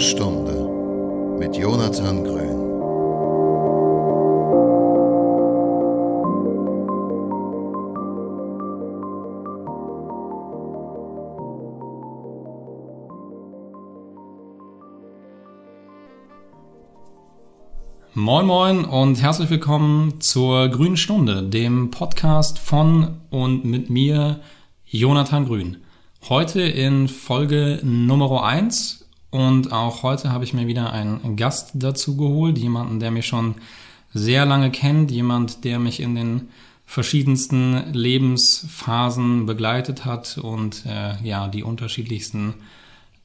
Stunde mit Jonathan Grün. Moin Moin und herzlich willkommen zur Grünen Stunde, dem Podcast von und mit mir, Jonathan Grün. Heute in Folge Nummer 1 und auch heute habe ich mir wieder einen Gast dazu geholt, jemanden, der mich schon sehr lange kennt, jemand, der mich in den verschiedensten Lebensphasen begleitet hat und äh, ja, die unterschiedlichsten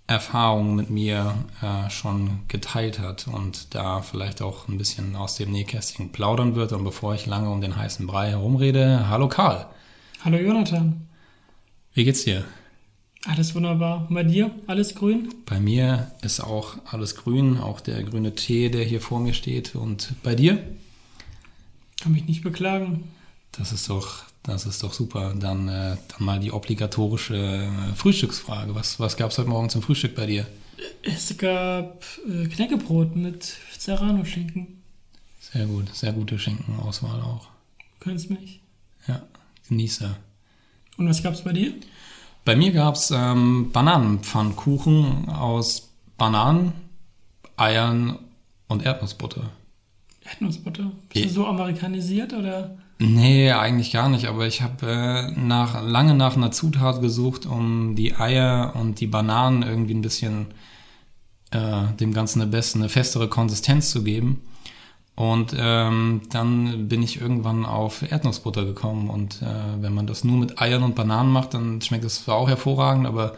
Erfahrungen mit mir äh, schon geteilt hat und da vielleicht auch ein bisschen aus dem Nähkästchen plaudern wird. Und bevor ich lange um den heißen Brei herumrede, hallo Karl. Hallo Jonathan. Wie geht's dir? Alles wunderbar. Und bei dir? Alles grün? Bei mir ist auch alles grün, auch der grüne Tee, der hier vor mir steht. Und bei dir? Kann mich nicht beklagen. Das ist doch, das ist doch super. Dann, äh, dann mal die obligatorische äh, Frühstücksfrage. Was, was gab es heute Morgen zum Frühstück bei dir? Es gab äh, Knäckebrot mit Serrano-Schinken. Sehr gut, sehr gute Schinkenauswahl auch. Könnt's mich. Ja, Genießer. Und was gab's bei dir? Bei mir gab es ähm, Bananenpfannkuchen aus Bananen, Eiern und Erdnussbutter. Erdnussbutter? Bist du so amerikanisiert oder? Nee, eigentlich gar nicht, aber ich habe äh, nach, lange nach einer Zutat gesucht, um die Eier und die Bananen irgendwie ein bisschen äh, dem Ganzen eine bessere, eine festere Konsistenz zu geben. Und ähm, dann bin ich irgendwann auf Erdnussbutter gekommen. Und äh, wenn man das nur mit Eiern und Bananen macht, dann schmeckt das zwar auch hervorragend, aber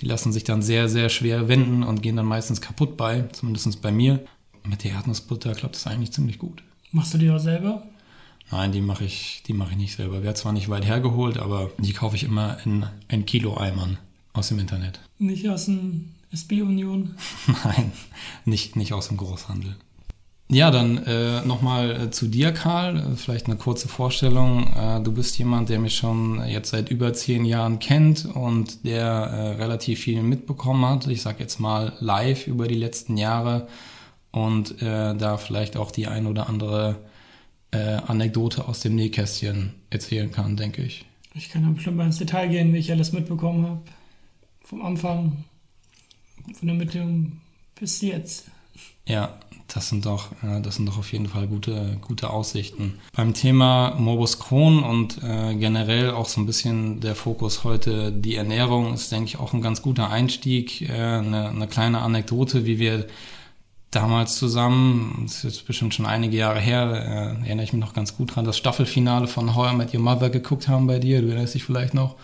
die lassen sich dann sehr, sehr schwer wenden und gehen dann meistens kaputt bei, zumindest bei mir. Mit der Erdnussbutter klappt das eigentlich ziemlich gut. Machst du die auch selber? Nein, die mache ich, die mache ich nicht selber. Wäre zwar nicht weit hergeholt, aber die kaufe ich immer in ein Kilo Eimern aus dem Internet. Nicht aus dem SB-Union? Nein, nicht, nicht aus dem Großhandel. Ja, dann äh, nochmal äh, zu dir, Karl. Äh, vielleicht eine kurze Vorstellung. Äh, du bist jemand, der mich schon jetzt seit über zehn Jahren kennt und der äh, relativ viel mitbekommen hat. Ich sage jetzt mal live über die letzten Jahre und äh, da vielleicht auch die ein oder andere Anekdote aus dem Nähkästchen erzählen kann, denke ich. Ich kann ja bestimmt mal ins Detail gehen, wie ich alles mitbekommen habe. Vom Anfang, von der Mitte bis jetzt. Ja, das sind doch, äh, das sind doch auf jeden Fall gute, gute Aussichten. Beim Thema Morbus Crohn und äh, generell auch so ein bisschen der Fokus heute die Ernährung ist, denke ich, auch ein ganz guter Einstieg. Äh, eine, eine kleine Anekdote, wie wir damals zusammen, das ist jetzt bestimmt schon einige Jahre her, äh, erinnere ich mich noch ganz gut dran, das Staffelfinale von How I Met Your Mother geguckt haben bei dir, du erinnerst dich vielleicht noch,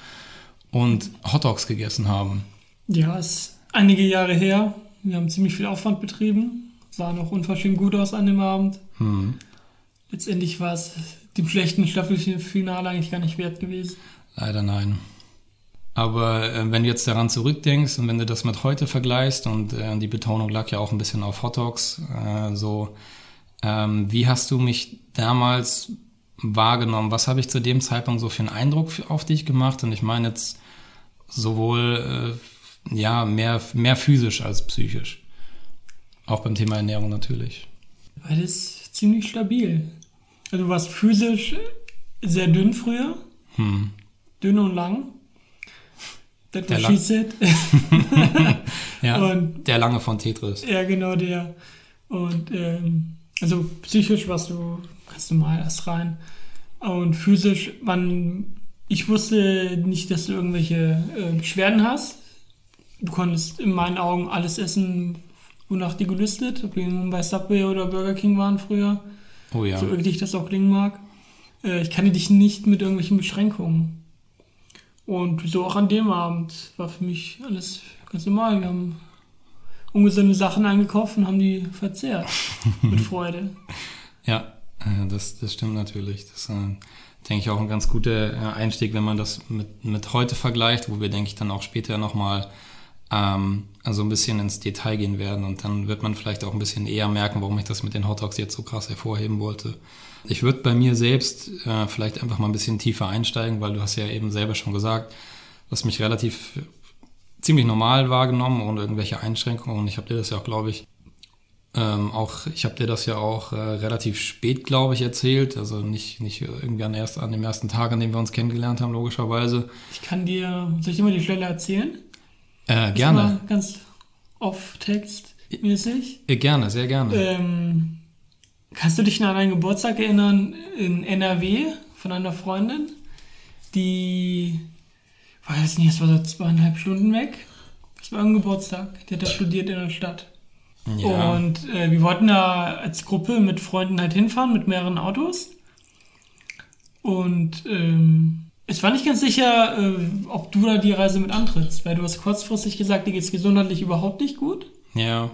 und Hotdogs gegessen haben. Ja, ist einige Jahre her. Wir haben ziemlich viel Aufwand betrieben. Sah noch unverschämt gut aus an dem Abend. Hm. Letztendlich war es dem schlechten Staffelfinale eigentlich gar nicht wert gewesen. Leider nein. Aber äh, wenn du jetzt daran zurückdenkst und wenn du das mit heute vergleichst und äh, die Betonung lag ja auch ein bisschen auf Hotdogs, äh, so ähm, wie hast du mich damals wahrgenommen? Was habe ich zu dem Zeitpunkt so für einen Eindruck auf dich gemacht? Und ich meine jetzt sowohl äh, ja mehr mehr physisch als psychisch, auch beim Thema Ernährung natürlich. Beides ziemlich stabil. Also du warst physisch sehr dünn früher, Hm. dünn und lang. That Der lang-. Ja, Und- der lange von Tetris. Ja, genau der. Und ähm, also psychisch warst du ganz normal erst rein. Und physisch, man, ich wusste nicht, dass du irgendwelche äh, Beschwerden hast. Du konntest in meinen Augen alles essen, wonach dir gelüstet, ob wir nun bei Subway oder Burger King waren früher, Oh ja. so eklig das auch klingen mag. Äh, ich kannte dich nicht mit irgendwelchen Beschränkungen. Und so auch an dem Abend war für mich alles ganz normal. Wir haben ungesunde Sachen eingekauft und haben die verzehrt. mit Freude. Ja, äh, das, das stimmt natürlich. Das äh, denke ich auch ein ganz guter äh, Einstieg, wenn man das mit, mit heute vergleicht, wo wir, denke ich, dann auch später nochmal ähm, also ein bisschen ins Detail gehen werden und dann wird man vielleicht auch ein bisschen eher merken, warum ich das mit den Hotdogs jetzt so krass hervorheben wollte. Ich würde bei mir selbst äh, vielleicht einfach mal ein bisschen tiefer einsteigen, weil du hast ja eben selber schon gesagt, du hast mich relativ ziemlich normal wahrgenommen, ohne irgendwelche Einschränkungen. Und ich habe dir das ja auch, glaube ich, ähm, auch, ich habe dir das ja auch äh, relativ spät, glaube ich, erzählt. Also nicht, nicht irgendwie an, erst, an dem ersten Tag, an dem wir uns kennengelernt haben, logischerweise. Ich kann dir, soll ich dir mal die Stelle erzählen? Äh, gerne. Ganz off-text-mäßig. Äh, gerne, sehr gerne. Ähm, kannst du dich an einen Geburtstag erinnern in NRW von einer Freundin, die, weiß nicht, es war so zweieinhalb Stunden weg. Es war ein Geburtstag. Die hat da studiert in der Stadt. Ja. Und äh, wir wollten da als Gruppe mit Freunden halt hinfahren mit mehreren Autos. Und ähm, es war nicht ganz sicher, äh, ob du da die Reise mit antrittst, weil du hast kurzfristig gesagt, dir geht's gesundheitlich überhaupt nicht gut. ja.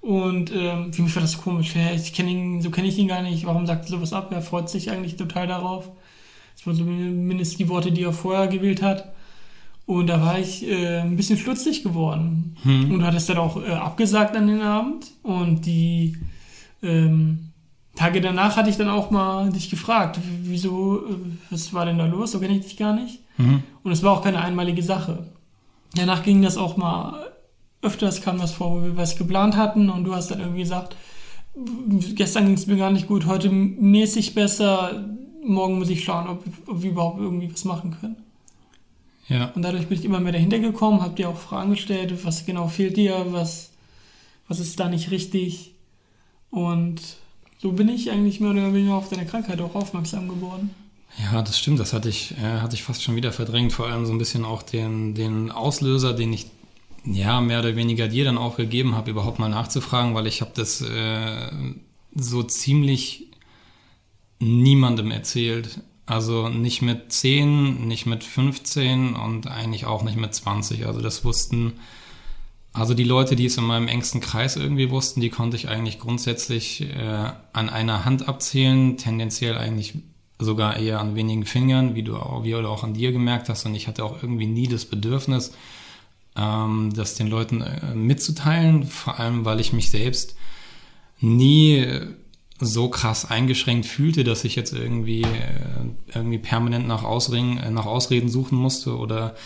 Und ähm, für mich war das komisch. Ja, ich kenne ihn, so kenne ich ihn gar nicht. Warum sagt er sowas ab? Er freut sich eigentlich total darauf. Das waren zumindest die Worte, die er vorher gewählt hat. Und da war ich äh, ein bisschen stutzig geworden. Hm. Und du hattest dann auch äh, abgesagt an den Abend. Und die ähm, Tage danach hatte ich dann auch mal dich gefragt, wieso, äh, was war denn da los? So kenne ich dich gar nicht. Mhm. Und es war auch keine einmalige Sache. Danach ging das auch mal öfters kam das vor, wo wir was geplant hatten und du hast dann irgendwie gesagt, gestern ging es mir gar nicht gut, heute mäßig besser, morgen muss ich schauen, ob, ob wir überhaupt irgendwie was machen können. Ja. Und dadurch bin ich immer mehr dahinter gekommen, hab dir auch Fragen gestellt, was genau fehlt dir, was, was ist da nicht richtig. Und so bin ich eigentlich mehr oder weniger auf deine Krankheit auch aufmerksam geworden. Ja, das stimmt. Das hatte ich, äh, hatte ich fast schon wieder verdrängt. Vor allem so ein bisschen auch den, den Auslöser, den ich ja mehr oder weniger dir dann auch gegeben habe, überhaupt mal nachzufragen, weil ich habe das äh, so ziemlich niemandem erzählt. Also nicht mit 10, nicht mit 15 und eigentlich auch nicht mit 20. Also das wussten, also die Leute, die es in meinem engsten Kreis irgendwie wussten, die konnte ich eigentlich grundsätzlich äh, an einer Hand abzählen, tendenziell eigentlich sogar eher an wenigen Fingern, wie du auch, wie du auch an dir gemerkt hast. Und ich hatte auch irgendwie nie das Bedürfnis, ähm, das den Leuten äh, mitzuteilen, vor allem weil ich mich selbst nie so krass eingeschränkt fühlte, dass ich jetzt irgendwie, äh, irgendwie permanent nach, Ausreden, äh, nach Ausreden suchen musste oder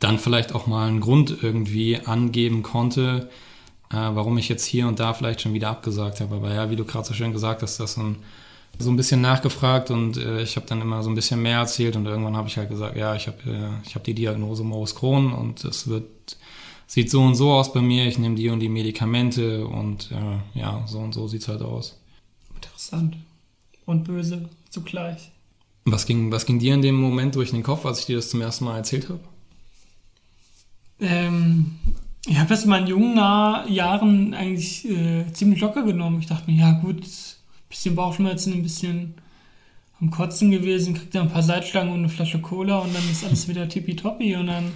dann vielleicht auch mal einen Grund irgendwie angeben konnte, äh, warum ich jetzt hier und da vielleicht schon wieder abgesagt habe. Aber ja, wie du gerade so schön gesagt hast, das so ein, so ein bisschen nachgefragt und äh, ich habe dann immer so ein bisschen mehr erzählt und irgendwann habe ich halt gesagt, ja, ich habe äh, ich hab die Diagnose Morbus Crohn und es wird sieht so und so aus bei mir, ich nehme die und die Medikamente und äh, ja, so und so sieht's halt aus. Interessant. Und böse zugleich. Was ging, was ging dir in dem Moment durch den Kopf, als ich dir das zum ersten Mal erzählt habe? Ähm, ich habe das in meinen jungen Jahren eigentlich äh, ziemlich locker genommen. Ich dachte mir, ja gut, bisschen Bauchschmerzen, ein bisschen am Kotzen gewesen, kriegt dann ein paar Salzstangen und eine Flasche Cola und dann ist alles wieder tippitoppi und dann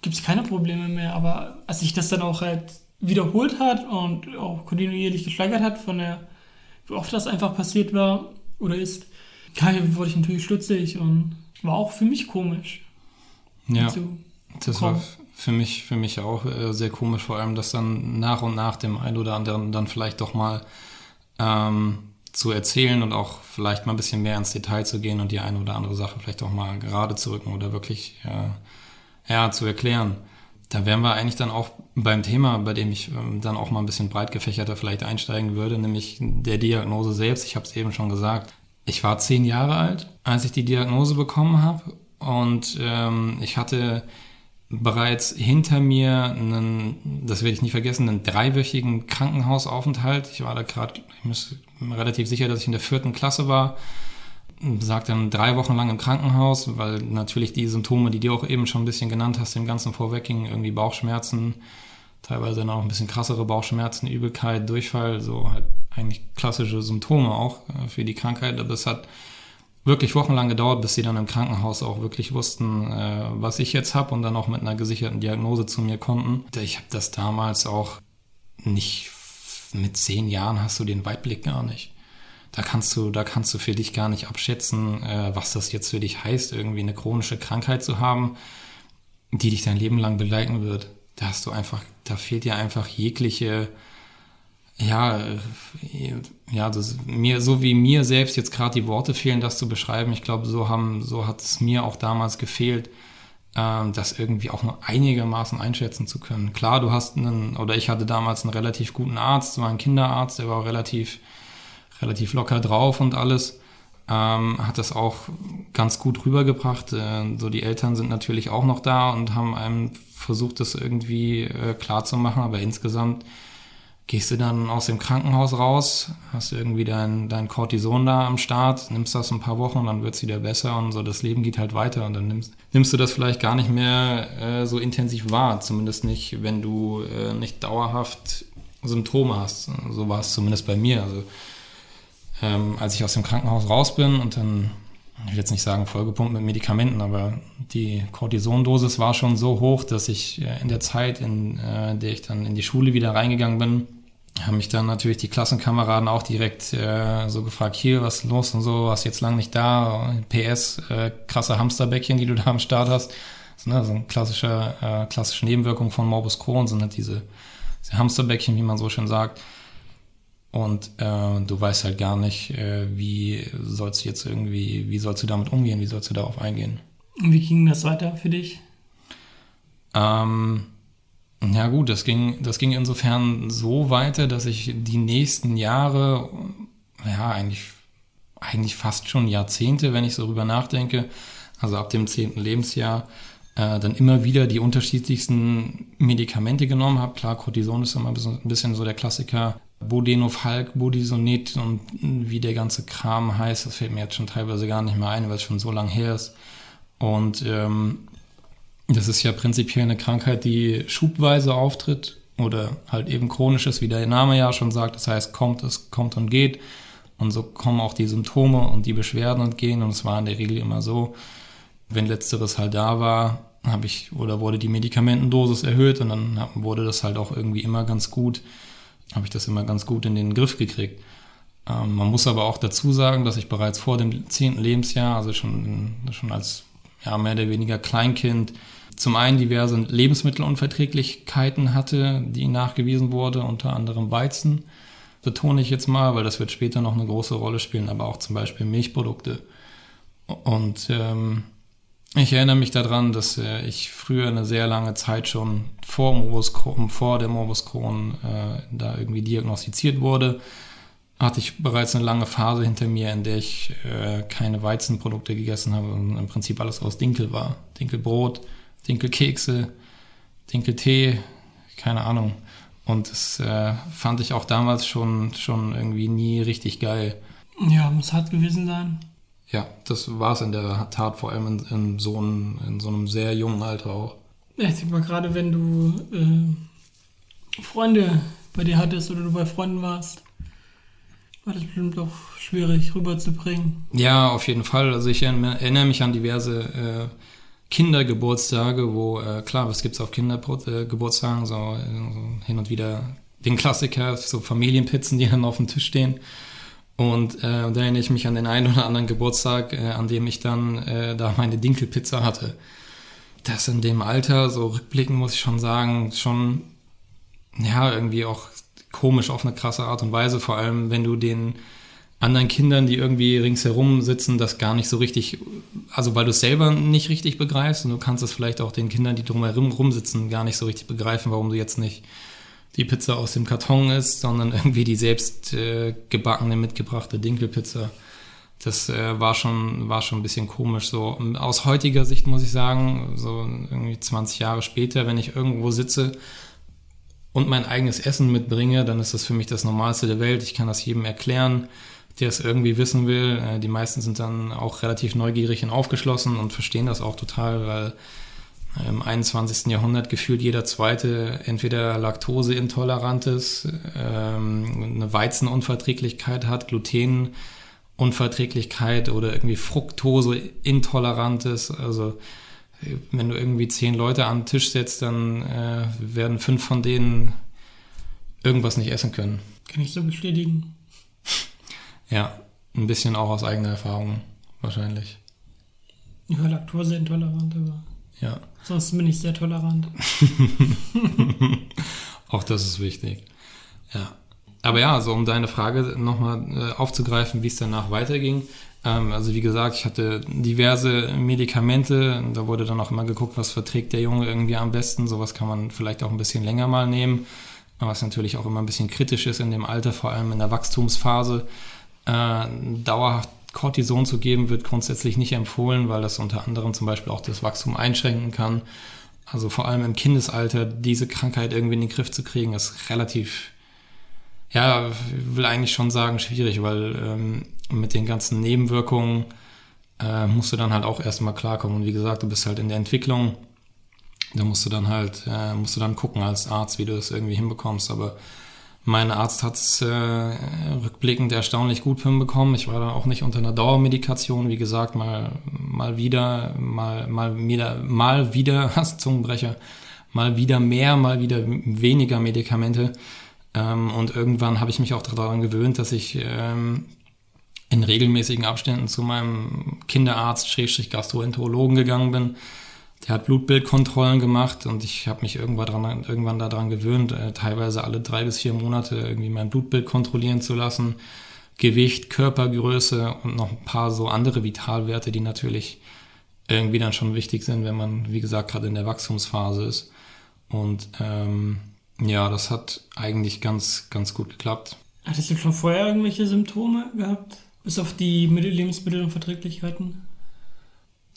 gibt es keine Probleme mehr. Aber als sich das dann auch halt wiederholt hat und auch kontinuierlich gesteigert hat von der, wie oft das einfach passiert war oder ist, wurde ich natürlich stutzig und war auch für mich komisch. Ja, das war für mich, für mich auch äh, sehr komisch, vor allem das dann nach und nach dem einen oder anderen dann vielleicht doch mal ähm, zu erzählen und auch vielleicht mal ein bisschen mehr ins Detail zu gehen und die eine oder andere Sache vielleicht auch mal gerade zu rücken oder wirklich äh, ja, zu erklären. Da wären wir eigentlich dann auch beim Thema, bei dem ich ähm, dann auch mal ein bisschen breit gefächerter vielleicht einsteigen würde, nämlich der Diagnose selbst. Ich habe es eben schon gesagt. Ich war zehn Jahre alt, als ich die Diagnose bekommen habe und ähm, ich hatte bereits hinter mir einen, das werde ich nie vergessen, einen dreiwöchigen Krankenhausaufenthalt. Ich war da gerade, ich muss relativ sicher, dass ich in der vierten Klasse war. Sag dann drei Wochen lang im Krankenhaus, weil natürlich die Symptome, die du auch eben schon ein bisschen genannt hast, dem Ganzen vorweggingen, irgendwie Bauchschmerzen, teilweise dann auch ein bisschen krassere Bauchschmerzen, Übelkeit, Durchfall, so halt eigentlich klassische Symptome auch äh, für die Krankheit. Aber es hat wirklich wochenlang gedauert, bis sie dann im Krankenhaus auch wirklich wussten, äh, was ich jetzt habe und dann auch mit einer gesicherten Diagnose zu mir konnten. Ich habe das damals auch nicht, mit zehn Jahren hast du den Weitblick gar nicht. Da kannst du, da kannst du für dich gar nicht abschätzen, äh, was das jetzt für dich heißt, irgendwie eine chronische Krankheit zu haben, die dich dein Leben lang begleiten wird. Da hast du einfach, da fehlt dir einfach jegliche, ja, äh, ja, das, mir, so wie mir selbst jetzt gerade die Worte fehlen, das zu beschreiben. Ich glaube, so haben, so hat es mir auch damals gefehlt, ähm, das irgendwie auch nur einigermaßen einschätzen zu können. Klar, du hast einen, oder ich hatte damals einen relativ guten Arzt, war ein Kinderarzt, der war relativ, relativ locker drauf und alles. Ähm, hat das auch ganz gut rübergebracht. Äh, so die Eltern sind natürlich auch noch da und haben einem versucht, das irgendwie äh, klar zu machen, aber insgesamt gehst du dann aus dem Krankenhaus raus, hast irgendwie dein, dein Cortison da am Start, nimmst das ein paar Wochen dann wird's wieder besser und so, das Leben geht halt weiter und dann nimmst, nimmst du das vielleicht gar nicht mehr äh, so intensiv wahr, zumindest nicht, wenn du äh, nicht dauerhaft Symptome hast. So war es zumindest bei mir. Also ähm, als ich aus dem Krankenhaus raus bin und dann, ich will jetzt nicht sagen vollgepumpt mit Medikamenten, aber die Cortisondosis war schon so hoch, dass ich äh, in der Zeit, in äh, der ich dann in die Schule wieder reingegangen bin, haben mich dann natürlich die Klassenkameraden auch direkt äh, so gefragt, hier, was ist los und so, was jetzt lang nicht da, PS, äh, krasse Hamsterbäckchen, die du da am Start hast. So, ne, so eine klassische, äh, klassische Nebenwirkung von Morbus Crohn sind halt diese, diese Hamsterbäckchen, wie man so schön sagt. Und äh, du weißt halt gar nicht, äh, wie sollst du jetzt irgendwie, wie sollst du damit umgehen, wie sollst du darauf eingehen. Und wie ging das weiter für dich? Ähm, ja gut, das ging, das ging insofern so weiter, dass ich die nächsten Jahre, ja eigentlich, eigentlich fast schon Jahrzehnte, wenn ich so drüber nachdenke, also ab dem zehnten Lebensjahr, äh, dann immer wieder die unterschiedlichsten Medikamente genommen habe. Klar, Cortison ist immer ein bisschen, so der Klassiker. Bodenofalk, Budesonid und wie der ganze Kram heißt, das fällt mir jetzt schon teilweise gar nicht mehr ein, weil es schon so lang her ist. Und ähm, das ist ja prinzipiell eine Krankheit, die schubweise auftritt oder halt eben chronisch ist, wie der Name ja schon sagt. Das heißt, kommt, es kommt und geht. Und so kommen auch die Symptome und die Beschwerden und gehen. Und es war in der Regel immer so, wenn letzteres halt da war, habe ich oder wurde die Medikamentendosis erhöht und dann wurde das halt auch irgendwie immer ganz gut, habe ich das immer ganz gut in den Griff gekriegt. Ähm, man muss aber auch dazu sagen, dass ich bereits vor dem zehnten Lebensjahr, also schon, schon als ja, mehr oder weniger Kleinkind, zum einen diverse Lebensmittelunverträglichkeiten hatte, die nachgewiesen wurde, unter anderem Weizen, betone ich jetzt mal, weil das wird später noch eine große Rolle spielen, aber auch zum Beispiel Milchprodukte. Und ähm, ich erinnere mich daran, dass äh, ich früher eine sehr lange Zeit schon vor, Morbus Crohn, vor der Morbus Crohn äh, da irgendwie diagnostiziert wurde. Hatte ich bereits eine lange Phase hinter mir, in der ich äh, keine Weizenprodukte gegessen habe und im Prinzip alles aus Dinkel war. Dinkelbrot, Dinkelkekse, Dinkeltee, keine Ahnung. Und das äh, fand ich auch damals schon, schon irgendwie nie richtig geil. Ja, muss hart gewesen sein. Ja, das war es in der Tat, vor allem in, in, so einem, in so einem sehr jungen Alter auch. Ja, ich denke mal, gerade wenn du äh, Freunde bei dir hattest oder du bei Freunden warst, war das bestimmt auch schwierig rüberzubringen. Ja, auf jeden Fall. Also ich erinnere mich an diverse äh, Kindergeburtstage, wo, äh, klar, was gibt's auf Kindergeburtstagen, so, so hin und wieder den Klassiker, so Familienpizzen, die dann auf dem Tisch stehen. Und äh, da erinnere ich mich an den einen oder anderen Geburtstag, äh, an dem ich dann äh, da meine Dinkelpizza hatte. Das in dem Alter, so rückblickend muss ich schon sagen, schon, ja, irgendwie auch komisch auf eine krasse Art und Weise, vor allem wenn du den anderen Kindern, die irgendwie ringsherum sitzen, das gar nicht so richtig, also weil du es selber nicht richtig begreifst und du kannst es vielleicht auch den Kindern, die drumherum rumsitzen, gar nicht so richtig begreifen, warum du jetzt nicht die Pizza aus dem Karton isst, sondern irgendwie die selbst äh, gebackene, mitgebrachte Dinkelpizza. Das äh, war schon war schon ein bisschen komisch. So aus heutiger Sicht muss ich sagen, so irgendwie 20 Jahre später, wenn ich irgendwo sitze und mein eigenes Essen mitbringe, dann ist das für mich das Normalste der Welt. Ich kann das jedem erklären der es irgendwie wissen will. Äh, die meisten sind dann auch relativ neugierig und aufgeschlossen und verstehen das auch total, weil im 21. Jahrhundert gefühlt jeder zweite entweder Laktoseintolerant ist, ähm, eine Weizenunverträglichkeit hat, Glutenunverträglichkeit oder irgendwie Fructoseintolerant ist. Also wenn du irgendwie zehn Leute am Tisch setzt, dann äh, werden fünf von denen irgendwas nicht essen können. Kann ich so bestätigen. Ja, ein bisschen auch aus eigener Erfahrung wahrscheinlich. Ich war laktoseintolerant, aber ja. sonst bin ich sehr tolerant. auch das ist wichtig. Ja. Aber ja, also um deine Frage nochmal äh, aufzugreifen, wie es danach weiterging. Ähm, also wie gesagt, ich hatte diverse Medikamente. Da wurde dann auch immer geguckt, was verträgt der Junge irgendwie am besten. Sowas kann man vielleicht auch ein bisschen länger mal nehmen. Was natürlich auch immer ein bisschen kritisch ist in dem Alter, vor allem in der Wachstumsphase. Äh, dauerhaft Cortison zu geben, wird grundsätzlich nicht empfohlen, weil das unter anderem zum Beispiel auch das Wachstum einschränken kann. Also vor allem im Kindesalter diese Krankheit irgendwie in den Griff zu kriegen, ist relativ, ja, will eigentlich schon sagen, schwierig, weil ähm, mit den ganzen Nebenwirkungen äh, musst du dann halt auch erstmal klarkommen. Und wie gesagt, du bist halt in der Entwicklung. Da musst du dann halt, äh, musst du dann gucken als Arzt, wie du das irgendwie hinbekommst. Aber mein Arzt hat es äh, rückblickend erstaunlich gut hinbekommen. Ich war dann auch nicht unter einer Dauermedikation, wie gesagt, mal, mal wieder, mal, mal wieder, mal wieder, hast Zungenbrecher, mal wieder mehr, mal wieder weniger Medikamente. Ähm, und irgendwann habe ich mich auch daran gewöhnt, dass ich ähm, in regelmäßigen Abständen zu meinem Kinderarzt, Schrägstrich Gastroenterologen gegangen bin der hat Blutbildkontrollen gemacht und ich habe mich irgendwann, dran, irgendwann daran gewöhnt, äh, teilweise alle drei bis vier Monate irgendwie mein Blutbild kontrollieren zu lassen. Gewicht, Körpergröße und noch ein paar so andere Vitalwerte, die natürlich irgendwie dann schon wichtig sind, wenn man, wie gesagt, gerade in der Wachstumsphase ist. Und ähm, ja, das hat eigentlich ganz, ganz gut geklappt. Hattest du schon vorher irgendwelche Symptome gehabt? Bis auf die Lebensmittelunverträglichkeiten?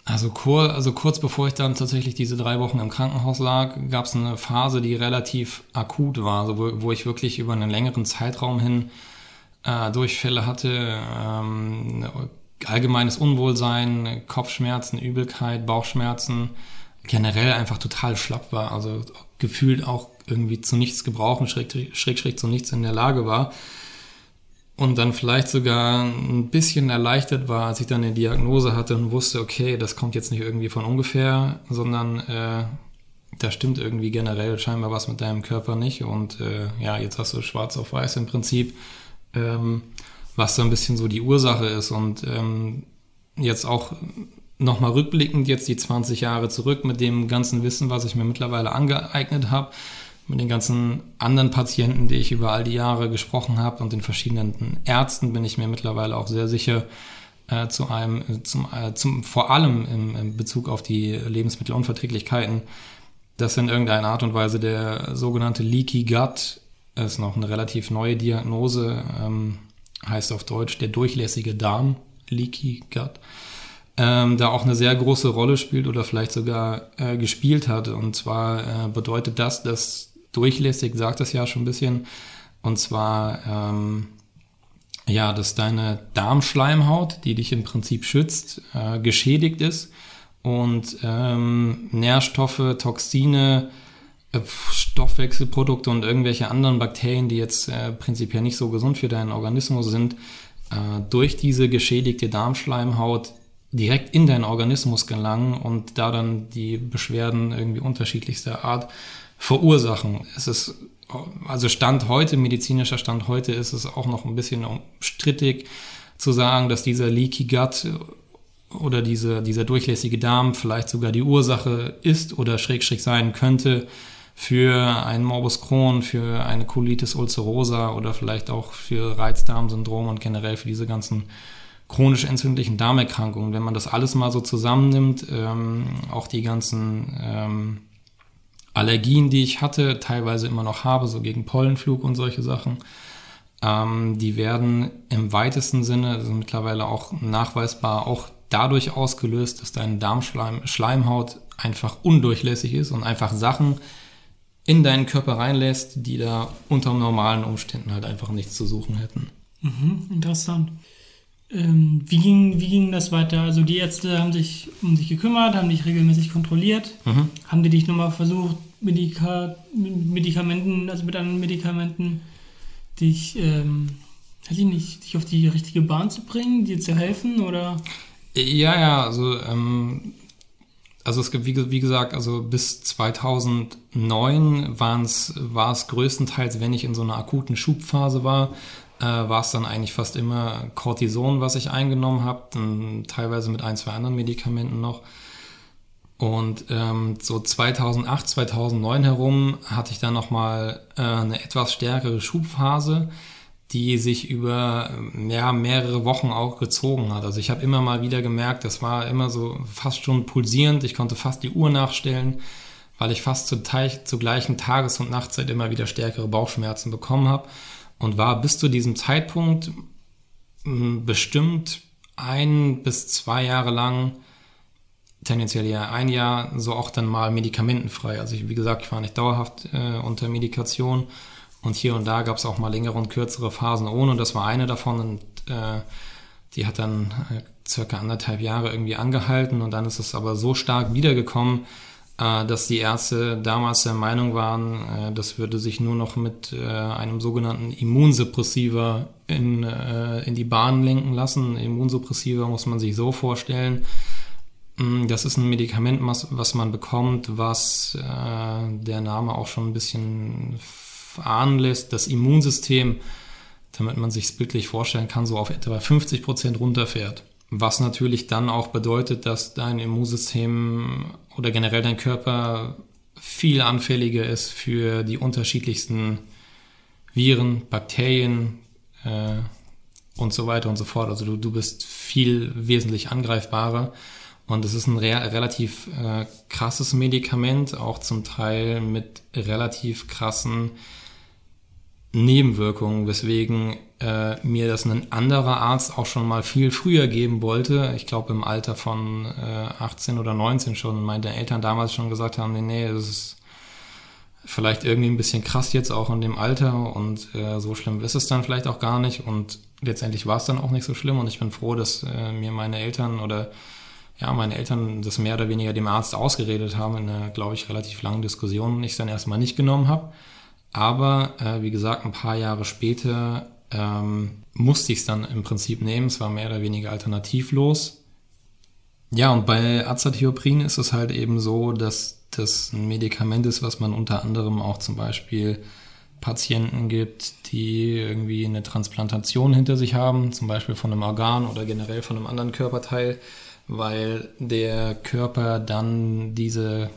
Also, kur, also kurz bevor ich dann tatsächlich diese drei Wochen im Krankenhaus lag, gab es eine Phase, die relativ akut war, also wo, wo ich wirklich über einen längeren Zeitraum hin äh, Durchfälle hatte, ähm, allgemeines Unwohlsein, Kopfschmerzen, Übelkeit, Bauchschmerzen, generell einfach total schlapp war, also gefühlt auch irgendwie zu nichts gebrauchen, schräg, schräg, schräg zu nichts in der Lage war und dann vielleicht sogar ein bisschen erleichtert war, als ich dann eine Diagnose hatte und wusste, okay, das kommt jetzt nicht irgendwie von ungefähr, sondern äh, da stimmt irgendwie generell scheinbar was mit deinem Körper nicht. Und äh, ja, jetzt hast du schwarz auf weiß im Prinzip, ähm, was so ein bisschen so die Ursache ist. Und ähm, jetzt auch nochmal rückblickend, jetzt die 20 Jahre zurück mit dem ganzen Wissen, was ich mir mittlerweile angeeignet habe, mit den ganzen anderen Patienten, die ich über all die Jahre gesprochen habe und den verschiedenen Ärzten bin ich mir mittlerweile auch sehr sicher äh, zu einem, äh, zum, äh, zum, vor allem im, im Bezug auf die Lebensmittelunverträglichkeiten, dass in irgendeiner Art und Weise der sogenannte Leaky Gut ist noch eine relativ neue Diagnose, ähm, heißt auf Deutsch der durchlässige Darm, Leaky Gut, ähm, da auch eine sehr große Rolle spielt oder vielleicht sogar äh, gespielt hat. Und zwar äh, bedeutet das, dass durchlässig, sagt das ja schon ein bisschen. Und zwar, ähm, ja, dass deine Darmschleimhaut, die dich im Prinzip schützt, äh, geschädigt ist und ähm, Nährstoffe, Toxine, äh, Stoffwechselprodukte und irgendwelche anderen Bakterien, die jetzt äh, prinzipiell nicht so gesund für deinen Organismus sind, äh, durch diese geschädigte Darmschleimhaut direkt in deinen Organismus gelangen und da dann die Beschwerden irgendwie unterschiedlichster Art verursachen. Es ist, also Stand heute, medizinischer Stand heute, ist es auch noch ein bisschen strittig zu sagen, dass dieser Leaky Gut oder diese, dieser durchlässige Darm vielleicht sogar die Ursache ist oder schräg schräg sein könnte für einen Morbus Crohn, für eine Colitis ulcerosa oder vielleicht auch für Reizdarmsyndrom und generell für diese ganzen chronisch entzündlichen Darmerkrankungen. Wenn man das alles mal so zusammennimmt, ähm, auch die ganzen ähm, Allergien, die ich hatte, teilweise immer noch habe, so gegen Pollenflug und solche Sachen, ähm, die werden im weitesten Sinne, also mittlerweile auch nachweisbar, auch dadurch ausgelöst, dass deine Darmschleimhaut einfach undurchlässig ist und einfach Sachen in deinen Körper reinlässt, die da unter normalen Umständen halt einfach nichts zu suchen hätten. Mhm, interessant. Ähm, wie, ging, wie ging das weiter? Also die Ärzte haben sich um dich gekümmert, haben dich regelmäßig kontrolliert. Mhm. Haben die dich nochmal versucht, Medika Medikamenten, also mit anderen Medikamenten, dich, ähm, ich nicht, dich auf die richtige Bahn zu bringen, dir zu helfen oder? Ja, ja, also, ähm, also es gibt, wie, wie gesagt, also bis 2009 war es größtenteils, wenn ich in so einer akuten Schubphase war, äh, war es dann eigentlich fast immer Cortison, was ich eingenommen habe, teilweise mit ein, zwei anderen Medikamenten noch. Und ähm, so 2008, 2009 herum hatte ich dann nochmal äh, eine etwas stärkere Schubphase. die sich über ja, mehrere Wochen auch gezogen hat. Also ich habe immer mal wieder gemerkt, das war immer so fast schon pulsierend. Ich konnte fast die Uhr nachstellen, weil ich fast zur, zur gleichen Tages- und Nachtzeit immer wieder stärkere Bauchschmerzen bekommen habe und war bis zu diesem Zeitpunkt hm, bestimmt ein bis zwei Jahre lang, tendenziell ja ein Jahr, so auch dann mal medikamentenfrei. Also ich, wie gesagt, ich war nicht dauerhaft äh, unter Medikation. Und hier und da gab es auch mal längere und kürzere Phasen ohne. Und das war eine davon. Und äh, die hat dann äh, circa anderthalb Jahre irgendwie angehalten. Und dann ist es aber so stark wiedergekommen, dass die Ärzte damals der Meinung waren, äh, das würde sich nur noch mit äh, einem sogenannten Immunsuppressiver in, äh, in die Bahn lenken lassen. Immunsuppressiver muss man sich so vorstellen. Mm, das ist ein Medikament, was, man bekommt, was äh, der Name auch schon ein bisschen ahnen lässt, das Immunsystem, damit man sich es bildlich vorstellen kann, so auf etwa 50 Prozent runterfährt. Was natürlich dann auch bedeutet, dass dein Immunsystem oder generell dein Körper viel anfälliger ist für die unterschiedlichsten Viren, Bakterien äh, und so weiter und so fort. Also du, du bist viel wesentlich angreifbarer. Und es ist ein re relativ äh, krasses Medikament, auch zum Teil mit relativ krassen Nebenwirkungen, weswegen äh, mir das ein anderer Arzt auch schon mal viel früher geben wollte. Ich glaube im Alter von äh, 18 oder 19 schon. Meine Eltern damals schon gesagt haben, nee, nee, das ist vielleicht irgendwie ein bisschen krass jetzt auch in dem Alter und äh, so schlimm ist es dann vielleicht auch gar nicht. Und letztendlich war es dann auch nicht so schlimm und ich bin froh, dass äh, mir meine Eltern oder ja, meine Eltern das mehr oder weniger dem Arzt ausgeredet haben in einer, glaube ich, relativ langen Diskussion und ich es dann erstmal nicht genommen habe. Aber äh, wie gesagt, ein paar Jahre später ähm, musste ich es dann im Prinzip nehmen. Es war mehr oder weniger alternativlos. Ja, und bei Azathioprin ist es halt eben so, dass das ein Medikament ist, was man unter anderem auch zum Beispiel Patienten gibt, die irgendwie eine Transplantation hinter sich haben, zum Beispiel von einem Organ oder generell von einem anderen Körperteil, weil der Körper dann diese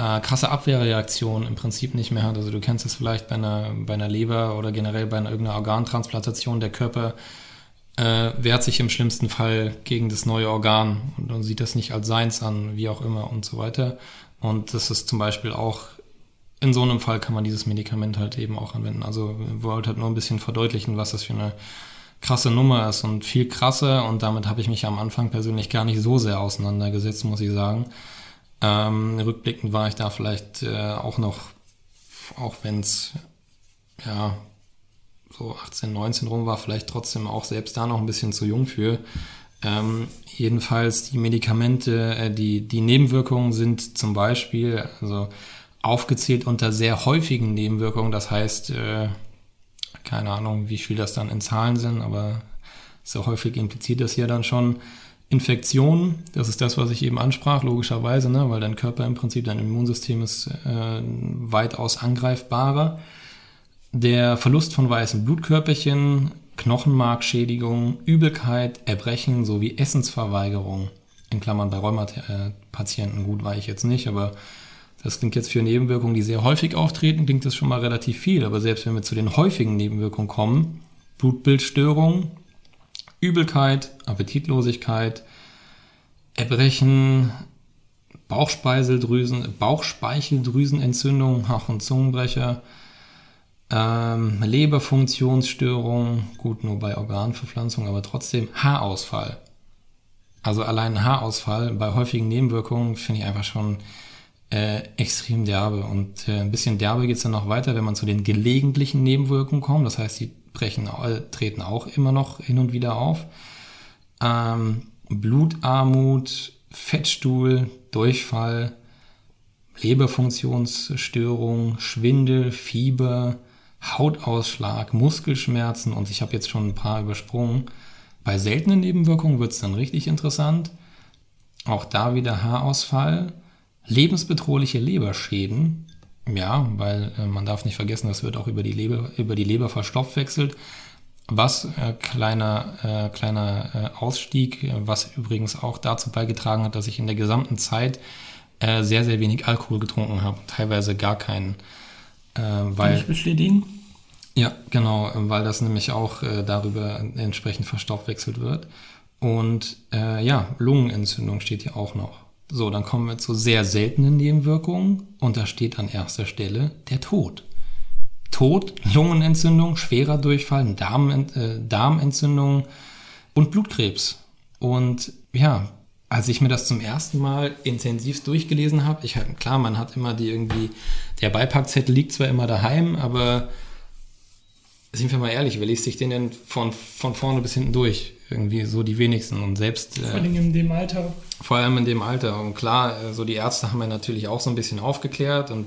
äh, krasse Abwehrreaktion im Prinzip nicht mehr hat. Also du kennst es vielleicht bei einer, bei einer Leber oder generell bei einer irgendeiner Organtransplantation. Der Körper äh, wehrt sich im schlimmsten Fall gegen das neue Organ und, und sieht das nicht als seins an, wie auch immer und so weiter. Und das ist zum Beispiel auch in so einem Fall kann man dieses Medikament halt eben auch anwenden. Also wir wollten halt nur ein bisschen verdeutlichen, was das für eine krasse Nummer ist und viel krasser und damit habe ich mich am Anfang persönlich gar nicht so sehr auseinandergesetzt, muss ich sagen. Ähm, rückblickend war ich da vielleicht äh, auch noch, auch wenn es ja so 18, 19 rum war, vielleicht trotzdem auch selbst da noch ein bisschen zu jung für. Ähm, jedenfalls die Medikamente, äh, die, die Nebenwirkungen sind zum Beispiel also aufgezählt unter sehr häufigen Nebenwirkungen. Das heißt, äh, keine Ahnung, wie viel das dann in Zahlen sind, aber sehr häufig impliziert das ja dann schon. Infektionen, das ist das, was ich eben ansprach, logischerweise, ne, weil dein Körper im Prinzip, dein Immunsystem ist äh, weitaus angreifbarer. Der Verlust von weißen Blutkörperchen, Knochenmarkschädigung, Übelkeit, Erbrechen sowie Essensverweigerung. In Klammern bei Rheumapatienten, gut war ich jetzt nicht, aber das klingt jetzt für Nebenwirkungen, die sehr häufig auftreten, klingt das schon mal relativ viel. Aber selbst wenn wir zu den häufigen Nebenwirkungen kommen, Blutbildstörung, Übelkeit, Appetitlosigkeit, Erbrechen, Bauchspeiseldrüsen, Bauchspeicheldrüsenentzündung, Hach- und Zungenbrecher, ähm, Leberfunktionsstörung, gut nur bei Organverpflanzung, aber trotzdem Haarausfall. Also allein Haarausfall bei häufigen Nebenwirkungen finde ich einfach schon äh, extrem derbe. Und äh, ein bisschen derbe geht es dann noch weiter, wenn man zu den gelegentlichen Nebenwirkungen kommt. Das heißt, die brechen, treten auch immer noch hin und wieder auf. Ähm, Blutarmut, Fettstuhl, Durchfall, Leberfunktionsstörung, Schwindel, Fieber, Hautausschlag, Muskelschmerzen und ich habe jetzt schon ein paar übersprungen. Bei seltenen Nebenwirkungen wird es dann richtig interessant. Auch da wieder Haarausfall, lebensbedrohliche Leberschäden, ja, weil äh, man darf nicht vergessen, das wird auch über die Leber, über die Leber verstoffwechselt. Was äh, kleiner, äh, kleiner äh, Ausstieg, was übrigens auch dazu beigetragen hat, dass ich in der gesamten Zeit äh, sehr, sehr wenig Alkohol getrunken habe, teilweise gar keinen. Äh, weil, Kann ich bestätigen? Ja, genau, weil das nämlich auch äh, darüber entsprechend verstoffwechselt wird. Und äh, ja, Lungenentzündung steht hier auch noch. So, dann kommen wir zu sehr seltenen Nebenwirkungen und da steht an erster Stelle der Tod. Tod, Lungenentzündung, schwerer Durchfall, Darm, äh, Darmentzündung und Blutkrebs. Und ja, als ich mir das zum ersten Mal intensiv durchgelesen habe, ich klar, man hat immer die irgendwie, der Beipackzettel liegt zwar immer daheim, aber sind wir mal ehrlich, wer liest sich den denn von, von vorne bis hinten durch? Irgendwie so die wenigsten und selbst. Vor allem in dem Alter. Vor allem in dem Alter. Und klar, äh, so die Ärzte haben ja natürlich auch so ein bisschen aufgeklärt und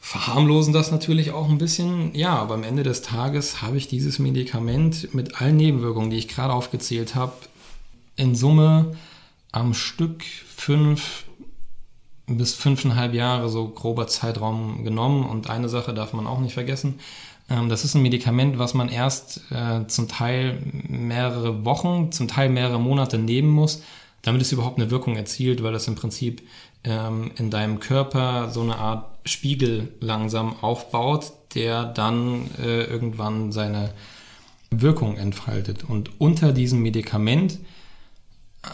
verharmlosen das natürlich auch ein bisschen. Ja, aber am Ende des Tages habe ich dieses Medikament mit allen Nebenwirkungen, die ich gerade aufgezählt habe, in Summe am Stück fünf bis fünfeinhalb Jahre so grober Zeitraum genommen. Und eine Sache darf man auch nicht vergessen. Ähm, das ist ein Medikament, was man erst äh, zum Teil mehrere Wochen, zum Teil mehrere Monate nehmen muss, damit es überhaupt eine Wirkung erzielt, weil das im Prinzip ähm, in deinem Körper so eine Art Spiegel langsam aufbaut, der dann äh, irgendwann seine Wirkung entfaltet. Und unter diesem Medikament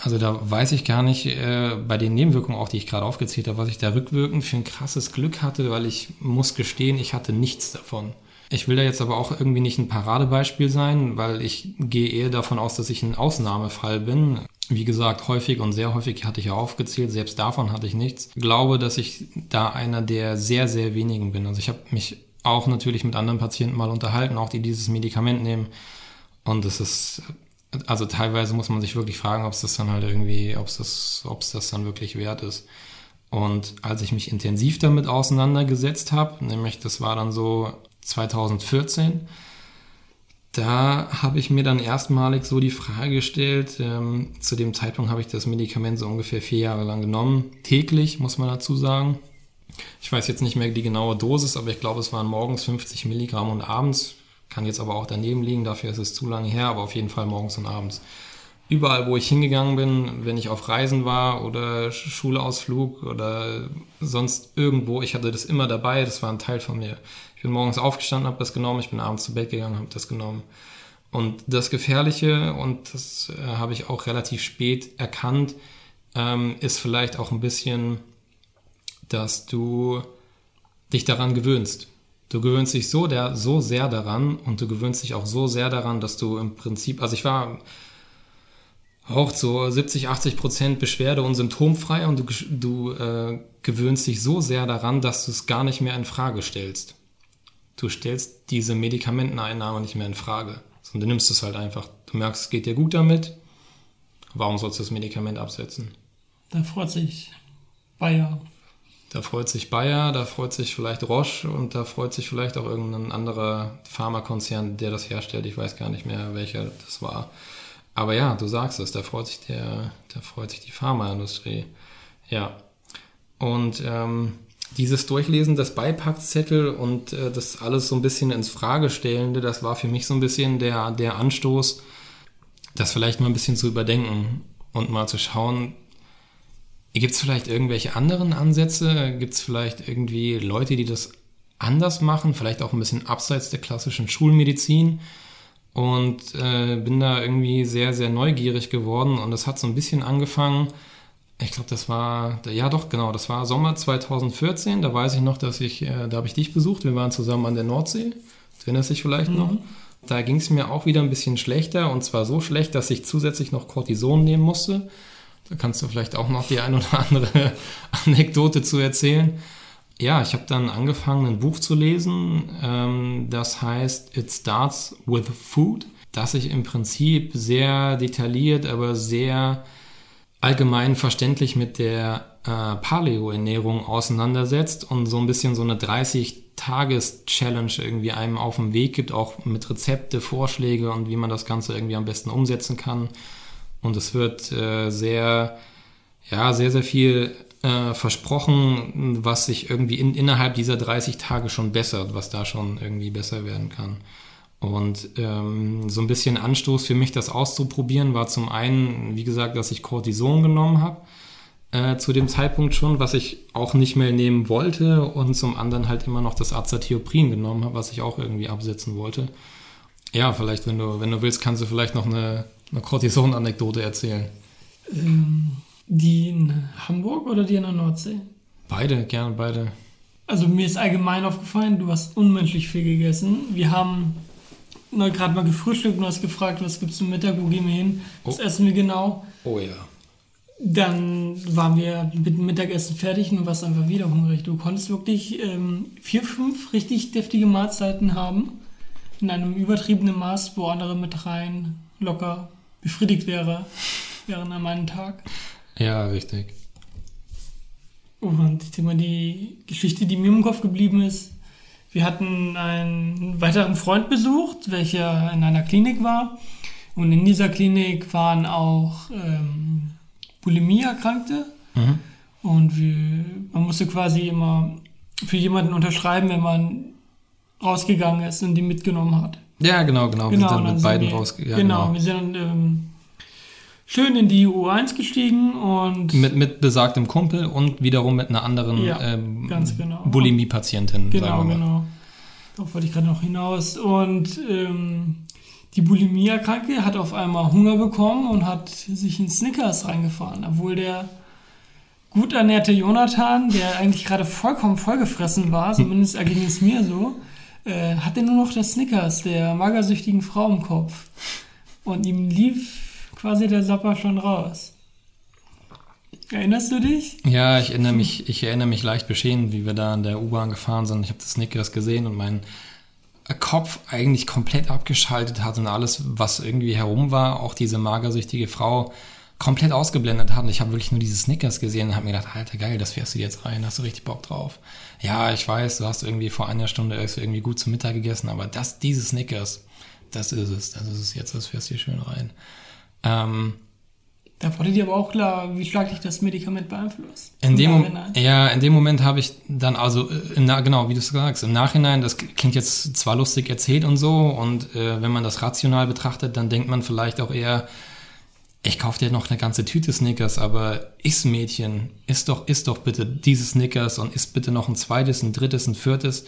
also da weiß ich gar nicht, äh, bei den Nebenwirkungen auch, die ich gerade aufgezählt habe, was ich da rückwirkend für ein krasses Glück hatte, weil ich muss gestehen, ich hatte nichts davon. Ich will da jetzt aber auch irgendwie nicht ein Paradebeispiel sein, weil ich gehe eher davon aus, dass ich ein Ausnahmefall bin. Wie gesagt, häufig und sehr häufig hatte ich ja aufgezählt, selbst davon hatte ich nichts. Ich glaube, dass ich da einer der sehr, sehr wenigen bin. Also ich habe mich auch natürlich mit anderen Patienten mal unterhalten, auch die dieses Medikament nehmen. Und es ist also teilweise muss man sich wirklich fragen, ob es das dann halt irgendwie, ob es das, ob es das dann wirklich wert ist. Und als ich mich intensiv damit auseinandergesetzt habe, nämlich das war dann so 2014, da habe ich mir dann erstmalig so die Frage gestellt, ähm, zu dem Zeitpunkt habe ich das Medikament so ungefähr vier Jahre lang genommen, täglich muss man dazu sagen. Ich weiß jetzt nicht mehr die genaue Dosis, aber ich glaube, es waren morgens 50 Milligramm und abends kann jetzt aber auch daneben liegen, dafür ist es zu lange her, aber auf jeden Fall morgens und abends. Überall, wo ich hingegangen bin, wenn ich auf Reisen war oder Schulausflug oder sonst irgendwo, ich hatte das immer dabei, das war ein Teil von mir. Ich bin morgens aufgestanden, habe das genommen, ich bin abends zu Bett gegangen, habe das genommen. Und das Gefährliche, und das äh, habe ich auch relativ spät erkannt, ähm, ist vielleicht auch ein bisschen, dass du dich daran gewöhnst. Du gewöhnst dich so, der, so sehr daran und du gewöhnst dich auch so sehr daran, dass du im Prinzip, also ich war auch so 70, 80 Prozent beschwerde- und symptomfrei und du, du äh, gewöhnst dich so sehr daran, dass du es gar nicht mehr in Frage stellst. Du stellst diese Medikamenteneinnahme nicht mehr in Frage, sondern du nimmst es halt einfach. Du merkst, es geht dir gut damit. Warum sollst du das Medikament absetzen? Da freut sich Bayer da freut sich Bayer, da freut sich vielleicht Roche und da freut sich vielleicht auch irgendein anderer Pharmakonzern, der das herstellt. Ich weiß gar nicht mehr, welcher das war. Aber ja, du sagst es, da freut sich der, da freut sich die Pharmaindustrie. Ja. Und ähm, dieses Durchlesen des Beipackzettel und äh, das alles so ein bisschen ins Fragestellende, das war für mich so ein bisschen der, der Anstoß, das vielleicht mal ein bisschen zu überdenken und mal zu schauen, Gibt es vielleicht irgendwelche anderen Ansätze? Gibt es vielleicht irgendwie Leute, die das anders machen? Vielleicht auch ein bisschen abseits der klassischen Schulmedizin? Und äh, bin da irgendwie sehr, sehr neugierig geworden. Und das hat so ein bisschen angefangen. Ich glaube, das war, ja doch, genau, das war Sommer 2014. Da weiß ich noch, dass ich, äh, da habe ich dich besucht. Wir waren zusammen an der Nordsee. Das erinnerst du dich vielleicht mhm. noch? Da ging es mir auch wieder ein bisschen schlechter. Und zwar so schlecht, dass ich zusätzlich noch Cortison nehmen musste. Da kannst du vielleicht auch noch die ein oder andere Anekdote zu erzählen. Ja, ich habe dann angefangen, ein Buch zu lesen, ähm, das heißt It Starts with Food, das sich im Prinzip sehr detailliert, aber sehr allgemein verständlich mit der äh, Paleo-Ernährung auseinandersetzt und so ein bisschen so eine 30-Tages-Challenge irgendwie einem auf den Weg gibt, auch mit Rezepte, Vorschläge und wie man das Ganze irgendwie am besten umsetzen kann. Und es wird äh, sehr, ja, sehr, sehr viel äh, versprochen, was sich irgendwie in, innerhalb dieser 30 Tage schon bessert, was da schon irgendwie besser werden kann. Und ähm, so ein bisschen Anstoß für mich, das auszuprobieren, war zum einen, wie gesagt, dass ich Cortison genommen habe. äh, zu dem Zeitpunkt schon, was ich auch nicht mehr nehmen wollte und zum anderen halt immer noch das Azathioprin genommen habe, was ich auch irgendwie absetzen wollte. Ja, vielleicht, wenn du, wenn du willst, kannst du vielleicht noch eine, eine Cortison-Anekdote erzählen. Ähm, die in Hamburg oder die in der Nordsee? Beide, gerne beide. Also mir ist allgemein aufgefallen, du hast unmenschlich viel gegessen. Wir haben gerade mal gefrühstückt und hast gefragt, was gibt es zum Mittag, wo gehen wir hin? Was Oh. essen wir genau? Oh ja. Dann waren wir mit dem Mittagessen fertig und warst einfach wieder hungrig. Du konntest wirklich ähm, vier, fünf richtig deftige Mahlzeiten haben. In einem übertriebenen Maß, wo andere mit rein locker befriedigt wäre, während an meinem Tag. Ja, richtig. Und ich denke mal, die Geschichte, die mir im Kopf geblieben ist, wir hatten einen weiteren Freund besucht, welcher in einer Klinik war. Und in dieser Klinik waren auch ähm, Bulimie-Erkrankte. Mhm. Und wir, man musste quasi immer für jemanden unterschreiben, wenn man rausgegangen ist und die mitgenommen hat. Ja, genau, genau. Wir sind dann mit beiden rausgegangen. genau, wir sind ähm, schön in die U1 gestiegen und Mit, mit besagtem Kumpel und wiederum mit einer anderen Ja, ähm, ganz genau. Bulimie-Patientin. Genau, sagen wir mal. genau. Darauf wollte ich gerade noch hinaus. Und ähm, die Bulimie-Kranke hat auf einmal Hunger bekommen und hat sich in Snickers reingefahren, obwohl der gut ernährte Jonathan, der eigentlich gerade vollkommen vollgefressen war, zumindest erging es mir so, äh, hatte nur noch das Snickers der magersüchtigen Frau im Kopf. Und ihm lief quasi der Sapper schon raus. Erinnerst du dich? Ja, ich erinnere mich, ich erinnere mich leicht beschämt, wie wir da in der U-Bahn gefahren sind. Ich habe das Snickers gesehen und mein Kopf eigentlich komplett abgeschaltet hat und alles, was irgendwie herum war, auch diese magersüchtige Frau komplett ausgeblendet hat. Und ich habe wirklich nur diese Snickers gesehen und habe mir gedacht, Alter, geil, das fährst du jetzt rein, hast du richtig Bock drauf. Ja, ich weiß, du hast irgendwie vor einer Stunde irgendwie gut zum Mittag gegessen, aber das, diese Snickers, das ist es, das ist es jetzt, das fährst du hier schön rein. Ähm, Da wurde dir aber auch klar, wie stark dich das Medikament beeinflusst. In dem, ja, in dem Moment habe ich dann, also äh, genau, wie du es sagst, im Nachhinein, das klingt jetzt zwar lustig erzählt und so, und äh, wenn man das rational betrachtet, dann denkt man vielleicht auch eher, ich kaufe dir noch eine ganze Tüte Snickers, aber iss Mädchen, iss doch, iss doch bitte diese Snickers und iss bitte noch ein zweites, ein drittes, ein viertes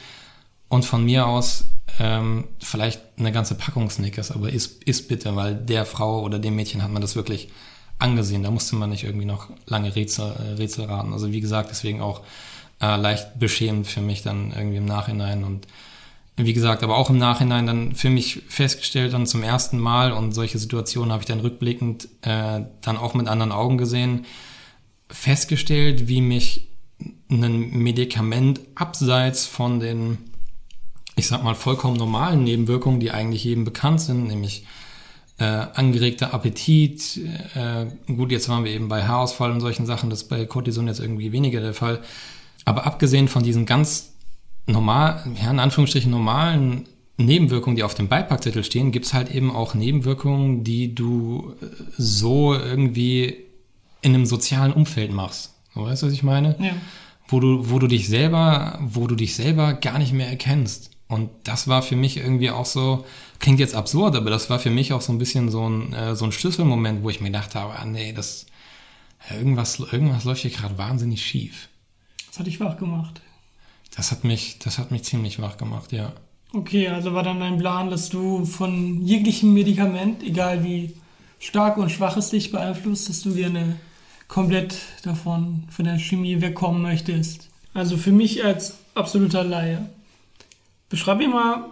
und von mir aus ähm, vielleicht eine ganze Packung Snickers, aber iss, iss bitte, weil der Frau oder dem Mädchen hat man das wirklich angesehen. Da musste man nicht irgendwie noch lange Rätsel, äh, Rätsel raten. Also wie gesagt, deswegen auch äh, leicht beschämend für mich dann irgendwie im Nachhinein und wie gesagt, aber auch im Nachhinein dann für mich festgestellt dann zum ersten Mal und solche Situationen habe ich dann rückblickend äh, dann auch mit anderen Augen gesehen, festgestellt, wie mich ein Medikament abseits von den, ich sag mal, vollkommen normalen Nebenwirkungen, die eigentlich jedem bekannt sind, nämlich äh, angeregter Appetit. Äh, gut, jetzt waren wir eben bei Haarausfall und solchen Sachen, das ist bei Cortison jetzt irgendwie weniger der Fall. Aber abgesehen von diesen ganz normal, ja, in Anführungsstrichen normalen Nebenwirkungen, die auf dem Beipackzettel stehen, gibt's halt eben auch Nebenwirkungen, die du äh, so irgendwie in einem sozialen Umfeld machst. Weißt du, was ich meine? Ja. wo du, wo du dich selber, wo du dich selber gar nicht mehr erkennst. Und das war für mich irgendwie auch so, klingt jetzt absurd, aber das war für mich auch so ein bisschen so ein, äh, so ein Schlüsselmoment, wo ich mir gedacht habe, ah nee, das, irgendwas, irgendwas läuft hier gerade wahnsinnig schief. Das hat dich wach gemacht. Das hat mich, das hat mich ziemlich wach gemacht, ja. Okay, also war dann dein Plan, dass du von jeglichem Medikament, egal wie stark und schwach es dich beeinflusst, dass du gerne komplett davon, von der Chemie wegkommen möchtest. Also für mich als absoluter Laie. Beschreib mir mal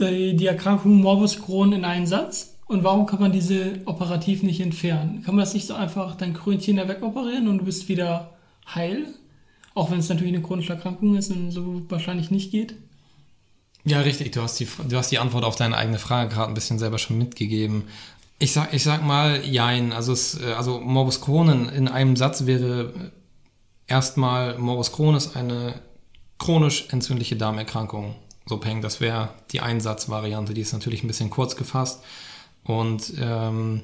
die, die Erkrankung Morbus Crohn in einen Satz und warum kann man diese operativ nicht entfernen? Kann man das nicht so einfach dein Krönchen da wegoperieren und du bist wieder heil? Auch wenn es natürlich eine chronische Erkrankung ist und so wahrscheinlich nicht geht. Ja, richtig. Du hast die, du hast die Antwort auf deine eigene Frage gerade ein bisschen selber schon mitgegeben. Ich sag, ich sag mal, jein. Also, es, äh, also Morbus Crohn in, in einem Satz wäre erstmal, Morbus Crohn ist eine chronisch entzündliche Darmerkrankung. So Peng, das wäre die Einsatzvariante. Die ist natürlich ein bisschen kurz gefasst und ähm,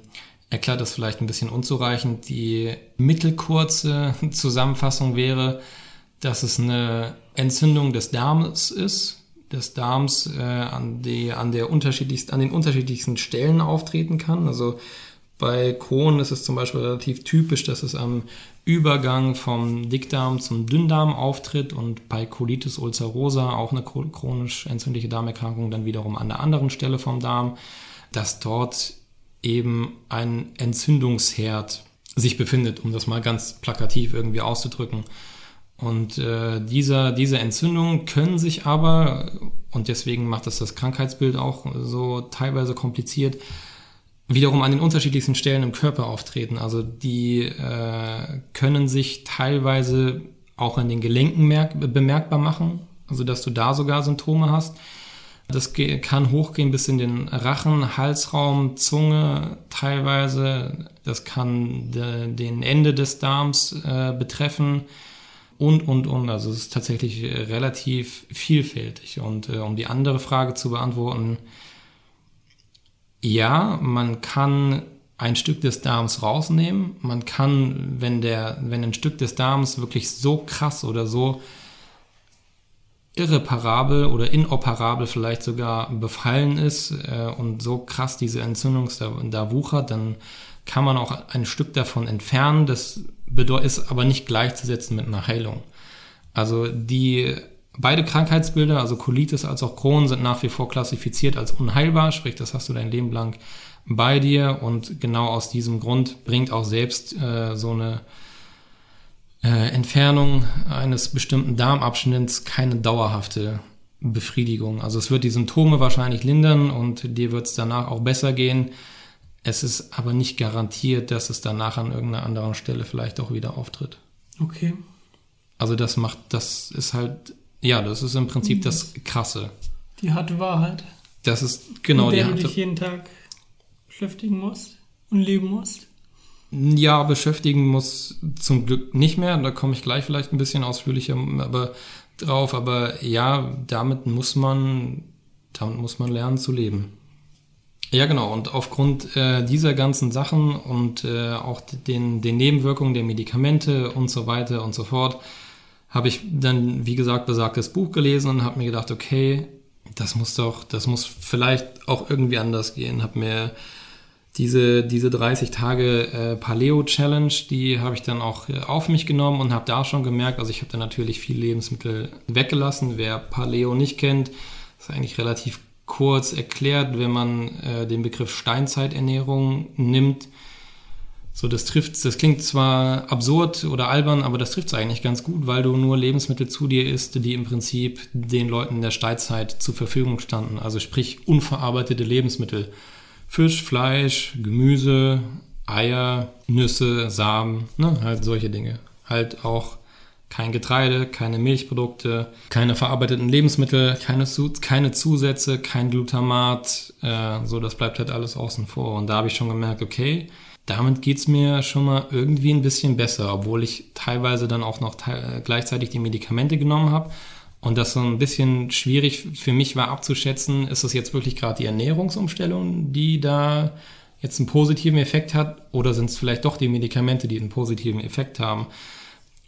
erklärt das vielleicht ein bisschen unzureichend. Die mittelkurze Zusammenfassung wäre, dass es eine Entzündung des Darms ist, des Darms äh, an, die, an, der unterschiedlichsten, an den unterschiedlichsten Stellen auftreten kann. Also Bei Crohn ist es zum Beispiel relativ typisch, dass es am Übergang vom Dickdarm zum Dünndarm auftritt und bei Colitis ulcerosa, auch eine chronisch entzündliche Darmerkrankung, dann wiederum an der anderen Stelle vom Darm, dass dort eben ein Entzündungsherd sich befindet, um das mal ganz plakativ irgendwie auszudrücken. Und äh, dieser, diese Entzündungen können sich aber, und deswegen macht das das Krankheitsbild auch so teilweise kompliziert, wiederum an den unterschiedlichsten Stellen im Körper auftreten. Also die äh, können sich teilweise auch an den Gelenken merk bemerkbar machen, also dass du da sogar Symptome hast. Das kann hochgehen bis in den Rachen, Halsraum, Zunge teilweise. Das kann de den Ende des Darms äh, betreffen und, und, und. Also es ist tatsächlich relativ vielfältig. Und äh, um die andere Frage zu beantworten, ja, man kann ein Stück des Darms rausnehmen. Man kann, wenn der, wenn ein Stück des Darms wirklich so krass oder so irreparabel oder inoperabel vielleicht sogar befallen ist äh, und so krass diese Entzündung da, da wuchert, dann kann man auch ein Stück davon entfernen. Das ist aber nicht gleichzusetzen mit einer Heilung. Also die Beide Krankheitsbilder, also Colitis als auch Crohn, sind nach wie vor klassifiziert als unheilbar, sprich, das hast du dein Leben lang bei dir und genau aus diesem Grund bringt auch selbst äh, so eine äh, Entfernung eines bestimmten Darmabschnitts keine dauerhafte Befriedigung. Also es wird die Symptome wahrscheinlich lindern und dir wird es danach auch besser gehen. Es ist aber nicht garantiert, dass es danach an irgendeiner anderen Stelle vielleicht auch wieder auftritt. Okay. Also das macht, das ist halt ja, das ist im Prinzip mhm. das Krasse. Die harte Wahrheit. Das ist genau mit der die harte. du dich jeden Tag beschäftigen musst und leben musst. Ja, beschäftigen muss zum Glück nicht mehr. Da komme ich gleich vielleicht ein bisschen ausführlicher aber, drauf. Aber ja, damit muss man, damit muss man lernen zu leben. Ja, genau. Und aufgrund äh, dieser ganzen Sachen und äh, auch den, den Nebenwirkungen der Medikamente und so weiter und so fort, habe ich dann, wie gesagt, besagtes Buch gelesen und habe mir gedacht, okay, das muss doch, das muss vielleicht auch irgendwie anders gehen. Habe mir diese, diese 30 Tage äh, Paleo Challenge, die habe ich dann auch äh, auf mich genommen und habe da schon gemerkt, also ich habe da natürlich viel Lebensmittel weggelassen. Wer Paleo nicht kennt, ist eigentlich relativ kurz erklärt, wenn man äh, den Begriff Steinzeiternährung nimmt so, das trifft, das klingt zwar absurd oder albern, aber das trifft es eigentlich ganz gut, weil du nur Lebensmittel zu dir isst, die im Prinzip den Leuten der Steinzeit zur Verfügung standen. Also sprich unverarbeitete Lebensmittel. Fisch, Fleisch, Gemüse, Eier, Nüsse, Samen, ne, halt solche Dinge. Halt auch kein Getreide, keine Milchprodukte, keine verarbeiteten Lebensmittel, keine, keine Zusätze, kein Glutamat, äh, so das bleibt halt alles außen vor. Und da habe ich schon gemerkt, okay, damit geht es mir schon mal irgendwie ein bisschen besser, obwohl ich teilweise dann auch noch gleichzeitig die Medikamente genommen habe. Und das so ein bisschen schwierig für mich war abzuschätzen, ist das jetzt wirklich gerade die Ernährungsumstellung, die da jetzt einen positiven Effekt hat, oder sind es vielleicht doch die Medikamente, die einen positiven Effekt haben?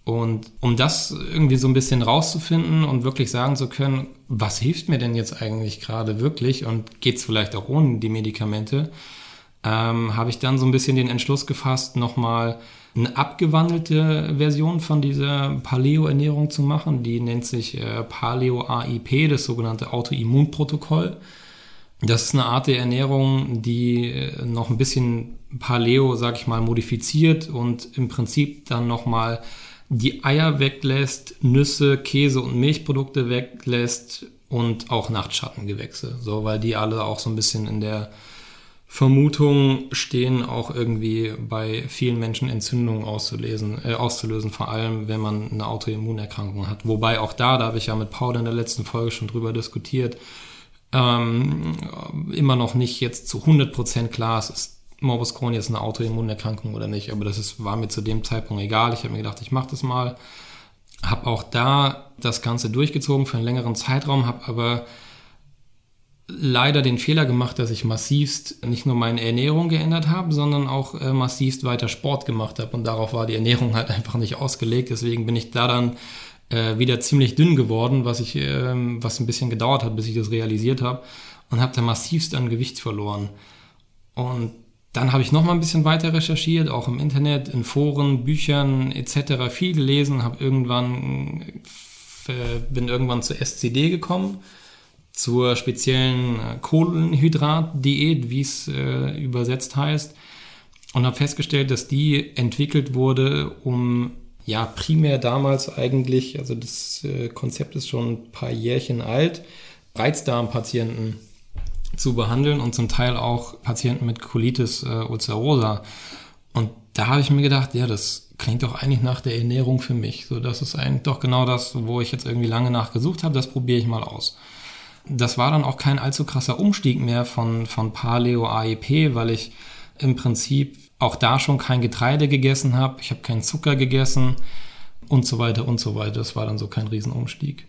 Und um das irgendwie so ein bisschen rauszufinden und wirklich sagen zu können, was hilft mir denn jetzt eigentlich gerade wirklich und geht es vielleicht auch ohne die Medikamente, ähm, habe ich dann so ein bisschen den Entschluss gefasst, nochmal eine abgewandelte Version von dieser Paleo-Ernährung zu machen. Die nennt sich äh, Paleo-AIP, das sogenannte Autoimmunprotokoll. Das ist eine Art der Ernährung, die äh, noch ein bisschen Paleo, sag ich mal, modifiziert und im Prinzip dann nochmal die Eier weglässt, Nüsse, Käse und Milchprodukte weglässt und auch Nachtschattengewächse. So, weil die alle auch so ein bisschen in der Vermutungen stehen auch irgendwie bei vielen Menschen Entzündungen auszulesen, äh, auszulösen, vor allem wenn man eine Autoimmunerkrankung hat. Wobei auch da, da habe ich ja mit Paul in der letzten Folge schon drüber diskutiert, ähm, immer noch nicht jetzt zu 100% klar ist, ist Morbus Crohn jetzt eine Autoimmunerkrankung oder nicht. Aber das ist, war mir zu dem Zeitpunkt egal. Ich habe mir gedacht, ich mache das mal. Habe auch da das Ganze durchgezogen für einen längeren Zeitraum, habe aber leider den Fehler gemacht, dass ich massivst nicht nur meine Ernährung geändert habe, sondern auch äh, massivst weiter Sport gemacht habe. Und darauf war die Ernährung halt einfach nicht ausgelegt. Deswegen bin ich da dann äh, wieder ziemlich dünn geworden, was ich, äh, was ein bisschen gedauert hat, bis ich das realisiert habe. Und habe da massivst an Gewicht verloren. Und dann habe ich noch mal ein bisschen weiter recherchiert, auch im Internet, in Foren, Büchern etc. viel gelesen, habe irgendwann äh, bin irgendwann zur SCD gekommen, zur speziellen äh, Kohlenhydrat-Diät, wie es äh, übersetzt heißt, und habe festgestellt, dass die entwickelt wurde, um ja primär damals eigentlich, also das äh, Konzept ist schon ein paar Jährchen alt, Reizdarmpatienten zu behandeln und zum Teil auch Patienten mit Colitis äh, ulcerosa. Und da habe ich mir gedacht, ja, das klingt doch eigentlich nach der Ernährung für mich. So, das ist eigentlich doch genau das, wo ich jetzt irgendwie lange nachgesucht habe. Das probiere ich mal aus. Das war dann auch kein allzu krasser Umstieg mehr von, von Paleo AEP, weil ich im Prinzip auch da schon kein Getreide gegessen habe. Ich habe keinen Zucker gegessen und so weiter und so weiter. Das war dann so kein Riesenumstieg.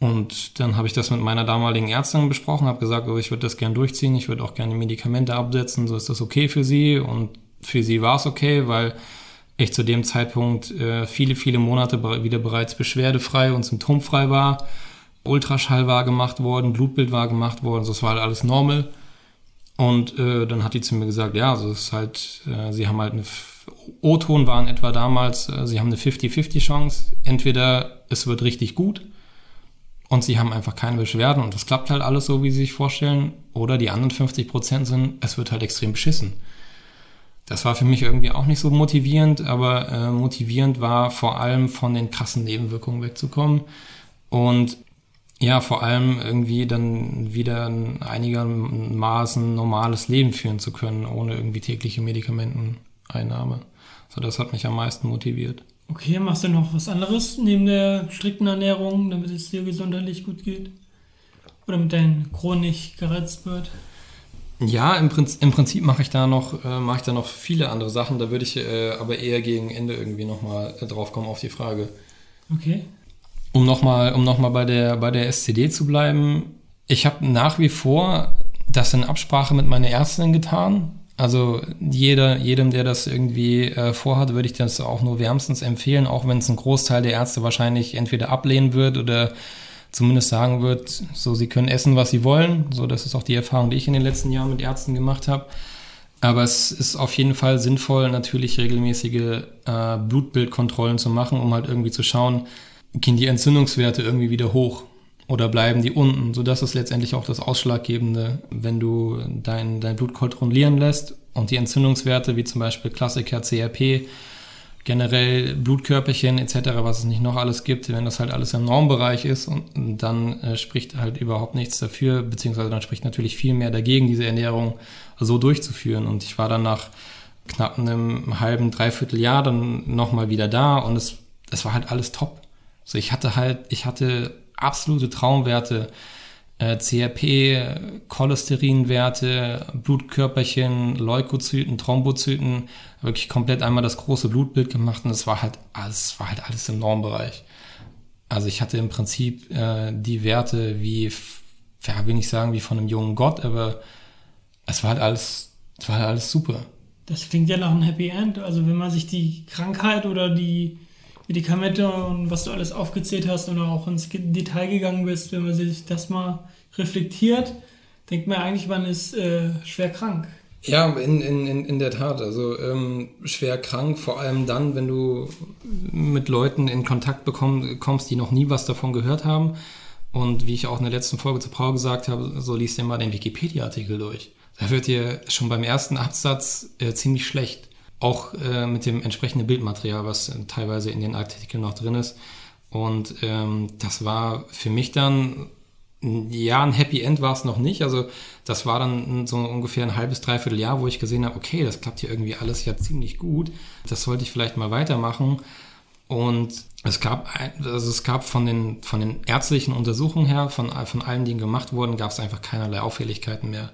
Und dann habe ich das mit meiner damaligen Ärztin besprochen, habe gesagt, oh, ich würde das gern durchziehen, ich würde auch gerne Medikamente absetzen, so ist das okay für sie. Und für sie war es okay, weil ich zu dem Zeitpunkt äh, viele, viele Monate wieder bereits beschwerdefrei und symptomfrei war. Ultraschall war gemacht worden, Blutbild war gemacht worden, das war halt alles normal. Und äh, dann hat die zu mir gesagt, ja, also es ist halt, äh, sie haben halt eine O-Ton waren etwa damals, äh, sie haben eine 50-50 Chance. Entweder es wird richtig gut und sie haben einfach keine Beschwerden und das klappt halt alles so, wie sie sich vorstellen. Oder die anderen 50 Prozent sind, es wird halt extrem beschissen. Das war für mich irgendwie auch nicht so motivierend, aber äh, motivierend war vor allem von den krassen Nebenwirkungen wegzukommen und ja, vor allem irgendwie dann wieder ein einigermaßen normales Leben führen zu können, ohne irgendwie tägliche Medikamenteneinnahme. So, das hat mich am meisten motiviert. Okay, machst du noch was anderes neben der strikten Ernährung, damit es dir gesundheitlich gut geht? Oder mit deinem chronisch gereizt wird? Ja, im Prinzip, im Prinzip mache ich da noch, äh, mache ich da noch viele andere Sachen. Da würde ich äh, aber eher gegen Ende irgendwie nochmal äh, drauf kommen auf die Frage. Okay. Um nochmal um noch bei, der, bei der SCD zu bleiben, ich habe nach wie vor das in Absprache mit meiner Ärztin getan. Also jeder, jedem, der das irgendwie äh, vorhat, würde ich das auch nur wärmstens empfehlen, auch wenn es ein Großteil der Ärzte wahrscheinlich entweder ablehnen wird oder zumindest sagen wird, so sie können essen, was sie wollen. So, das ist auch die Erfahrung, die ich in den letzten Jahren mit Ärzten gemacht habe. Aber es ist auf jeden Fall sinnvoll, natürlich regelmäßige äh, Blutbildkontrollen zu machen, um halt irgendwie zu schauen, gehen die Entzündungswerte irgendwie wieder hoch oder bleiben die unten. So, das ist letztendlich auch das Ausschlaggebende, wenn du dein, dein Blut kontrollieren lässt und die Entzündungswerte, wie zum Beispiel Klassiker CRP, generell Blutkörperchen etc., was es nicht noch alles gibt, wenn das halt alles im Normbereich ist und dann äh, spricht halt überhaupt nichts dafür, beziehungsweise dann spricht natürlich viel mehr dagegen, diese Ernährung so durchzuführen. Und ich war dann nach knapp einem halben, dreiviertel Jahr dann nochmal wieder da und es, es war halt alles top. So, ich hatte halt, ich hatte absolute Traumwerte, äh, CRP, Cholesterinwerte, Blutkörperchen, Leukozyten, Thrombozyten, wirklich komplett einmal das große Blutbild gemacht und es war halt alles, war halt alles im Normbereich. Also ich hatte im Prinzip äh, die Werte wie, ja, will nicht sagen wie von einem jungen Gott, aber es war halt alles, es war halt alles super. Das klingt ja nach einem Happy End. Also wenn man sich die Krankheit oder die Medikamente und was du alles aufgezählt hast und auch ins Detail gegangen bist, wenn man sich das mal reflektiert, denkt man eigentlich, man ist äh, schwer krank. Ja, in, in, in der Tat. Also ähm, schwer krank, vor allem dann, wenn du mit Leuten in Kontakt bekomm, kommst, die noch nie was davon gehört haben. Und wie ich auch in der letzten Folge zu Paul gesagt habe, so liest dir mal den Wikipedia-Artikel durch. Da wird dir schon beim ersten Absatz äh, ziemlich schlecht. Auch äh, mit dem entsprechenden Bildmaterial, was äh, teilweise in den Artikeln noch drin ist. Und ähm, das war für mich dann ja, ein Happy End war es noch nicht. Also das war dann so ungefähr ein halbes, dreiviertel Jahr, wo ich gesehen habe, okay, das klappt hier irgendwie alles ja ziemlich gut. Das sollte ich vielleicht mal weitermachen. Und es gab, also es gab von den, von den ärztlichen Untersuchungen her, von, von allen, die gemacht wurden, gab es einfach keinerlei Auffälligkeiten mehr.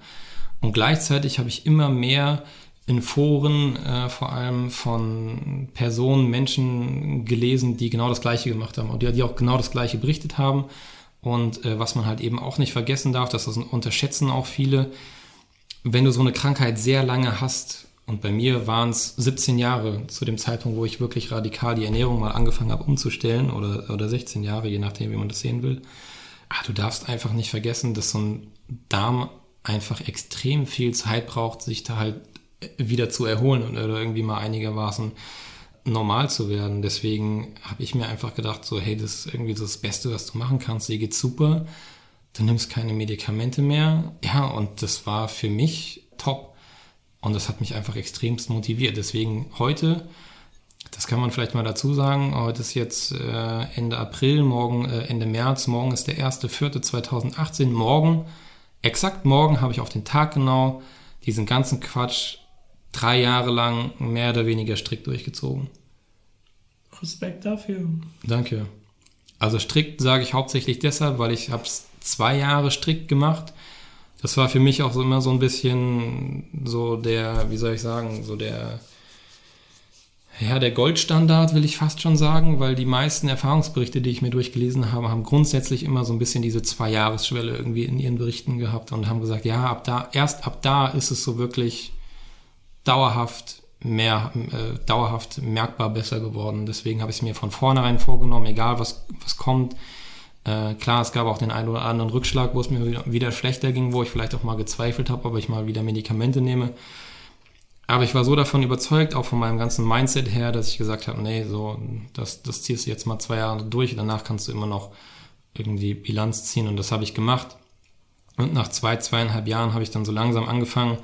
Und gleichzeitig habe ich immer mehr in Foren äh, vor allem von Personen, Menschen gelesen, die genau das Gleiche gemacht haben und die, die auch genau das Gleiche berichtet haben. Und äh, was man halt eben auch nicht vergessen darf, das unterschätzen auch viele, wenn du so eine Krankheit sehr lange hast, und bei mir waren es 17 Jahre zu dem Zeitpunkt, wo ich wirklich radikal die Ernährung mal angefangen habe umzustellen, oder, oder 16 Jahre, je nachdem, wie man das sehen will. Ah, du darfst einfach nicht vergessen, dass so ein Darm einfach extrem viel Zeit braucht, sich da halt wieder zu erholen oder irgendwie mal einigermaßen normal zu werden. Deswegen habe ich mir einfach gedacht, so, hey, das ist irgendwie das Beste, was du machen kannst. Dir geht's super. Du nimmst keine Medikamente mehr. Ja, und das war für mich top. Und das hat mich einfach extremst motiviert. Deswegen heute, das kann man vielleicht mal dazu sagen, heute ist jetzt äh, Ende April, morgen äh, Ende März, morgen ist der 1.4.2018. Morgen, exakt morgen, habe ich auf den Tag genau diesen ganzen Quatsch drei Jahre lang mehr oder weniger strikt durchgezogen. Respekt dafür. Danke. Also strikt sage ich hauptsächlich deshalb, weil ich habe es zwei Jahre strikt gemacht. Das war für mich auch so immer so ein bisschen so der, wie soll ich sagen, so der, ja, der Goldstandard will ich fast schon sagen, weil die meisten Erfahrungsberichte, die ich mir durchgelesen habe, haben grundsätzlich immer so ein bisschen diese Zwei-Jahres-Schwelle irgendwie in ihren Berichten gehabt und haben gesagt, ja, ab da, erst ab da ist es so wirklich dauerhaft mehr, äh, dauerhaft merkbar besser geworden. Deswegen habe ich es mir von vornherein vorgenommen, egal was, was kommt. Äh, klar, es gab auch den einen oder anderen Rückschlag, wo es mir wieder, wieder schlechter ging, wo ich vielleicht auch mal gezweifelt habe, ob ich mal wieder Medikamente nehme. Aber ich war so davon überzeugt, auch von meinem ganzen Mindset her, dass ich gesagt habe, nee, so, das, das ziehst du jetzt mal zwei Jahre durch, danach kannst du immer noch irgendwie Bilanz ziehen und das habe ich gemacht. Und nach zwei, zweieinhalb Jahren habe ich dann so langsam angefangen,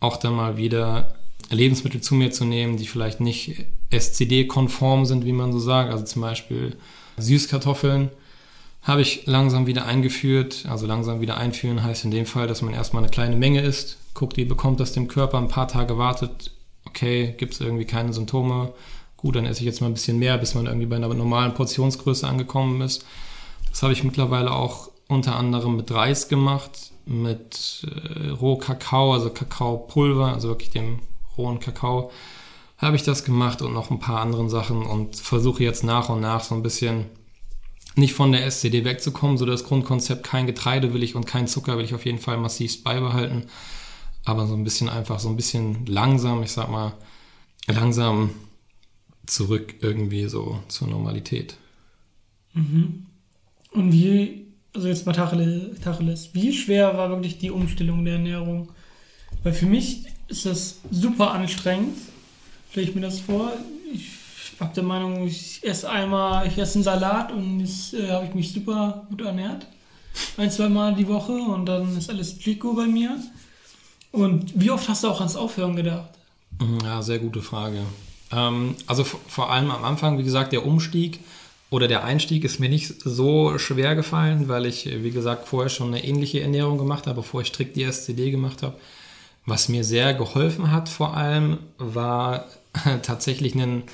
auch dann mal wieder Lebensmittel zu mir zu nehmen, die vielleicht nicht SCD-konform sind, wie man so sagt. Also zum Beispiel Süßkartoffeln habe ich langsam wieder eingeführt. Also langsam wieder einführen heißt in dem Fall, dass man erstmal eine kleine Menge isst, guckt, wie bekommt das dem Körper, ein paar Tage wartet, okay, gibt es irgendwie keine Symptome, gut, dann esse ich jetzt mal ein bisschen mehr, bis man irgendwie bei einer normalen Portionsgröße angekommen ist. Das habe ich mittlerweile auch unter anderem mit Reis gemacht, mit äh, Rohkakao, also Kakaopulver, also wirklich dem rohen Kakao, habe ich das gemacht und noch ein paar anderen Sachen und versuche jetzt nach und nach so ein bisschen nicht von der SCD wegzukommen. So das Grundkonzept, kein Getreide will ich und kein Zucker will ich auf jeden Fall massiv beibehalten. Aber so ein bisschen einfach, so ein bisschen langsam, ich sag mal, langsam zurück irgendwie so zur Normalität. Mhm. Und wie, also jetzt mal Tacheles, wie schwer war wirklich die Umstellung der Ernährung? Weil für mich ist das super anstrengend, stelle ich mir das vor. Ich habe der Meinung, ich esse einmal, ich esse einen Salat und jetzt äh, habe ich mich super gut ernährt. Ein, zwei Mal die Woche und dann ist alles Chico bei mir. Und wie oft hast du auch ans Aufhören gedacht? Ja, sehr gute Frage. Ähm, also vor allem am Anfang, wie gesagt, der Umstieg oder der Einstieg ist mir nicht so schwer gefallen, weil ich, wie gesagt, vorher schon eine ähnliche Ernährung gemacht habe, bevor ich strikt die SCD gemacht habe. Was mir sehr geholfen hat vor allem, war tatsächlich einen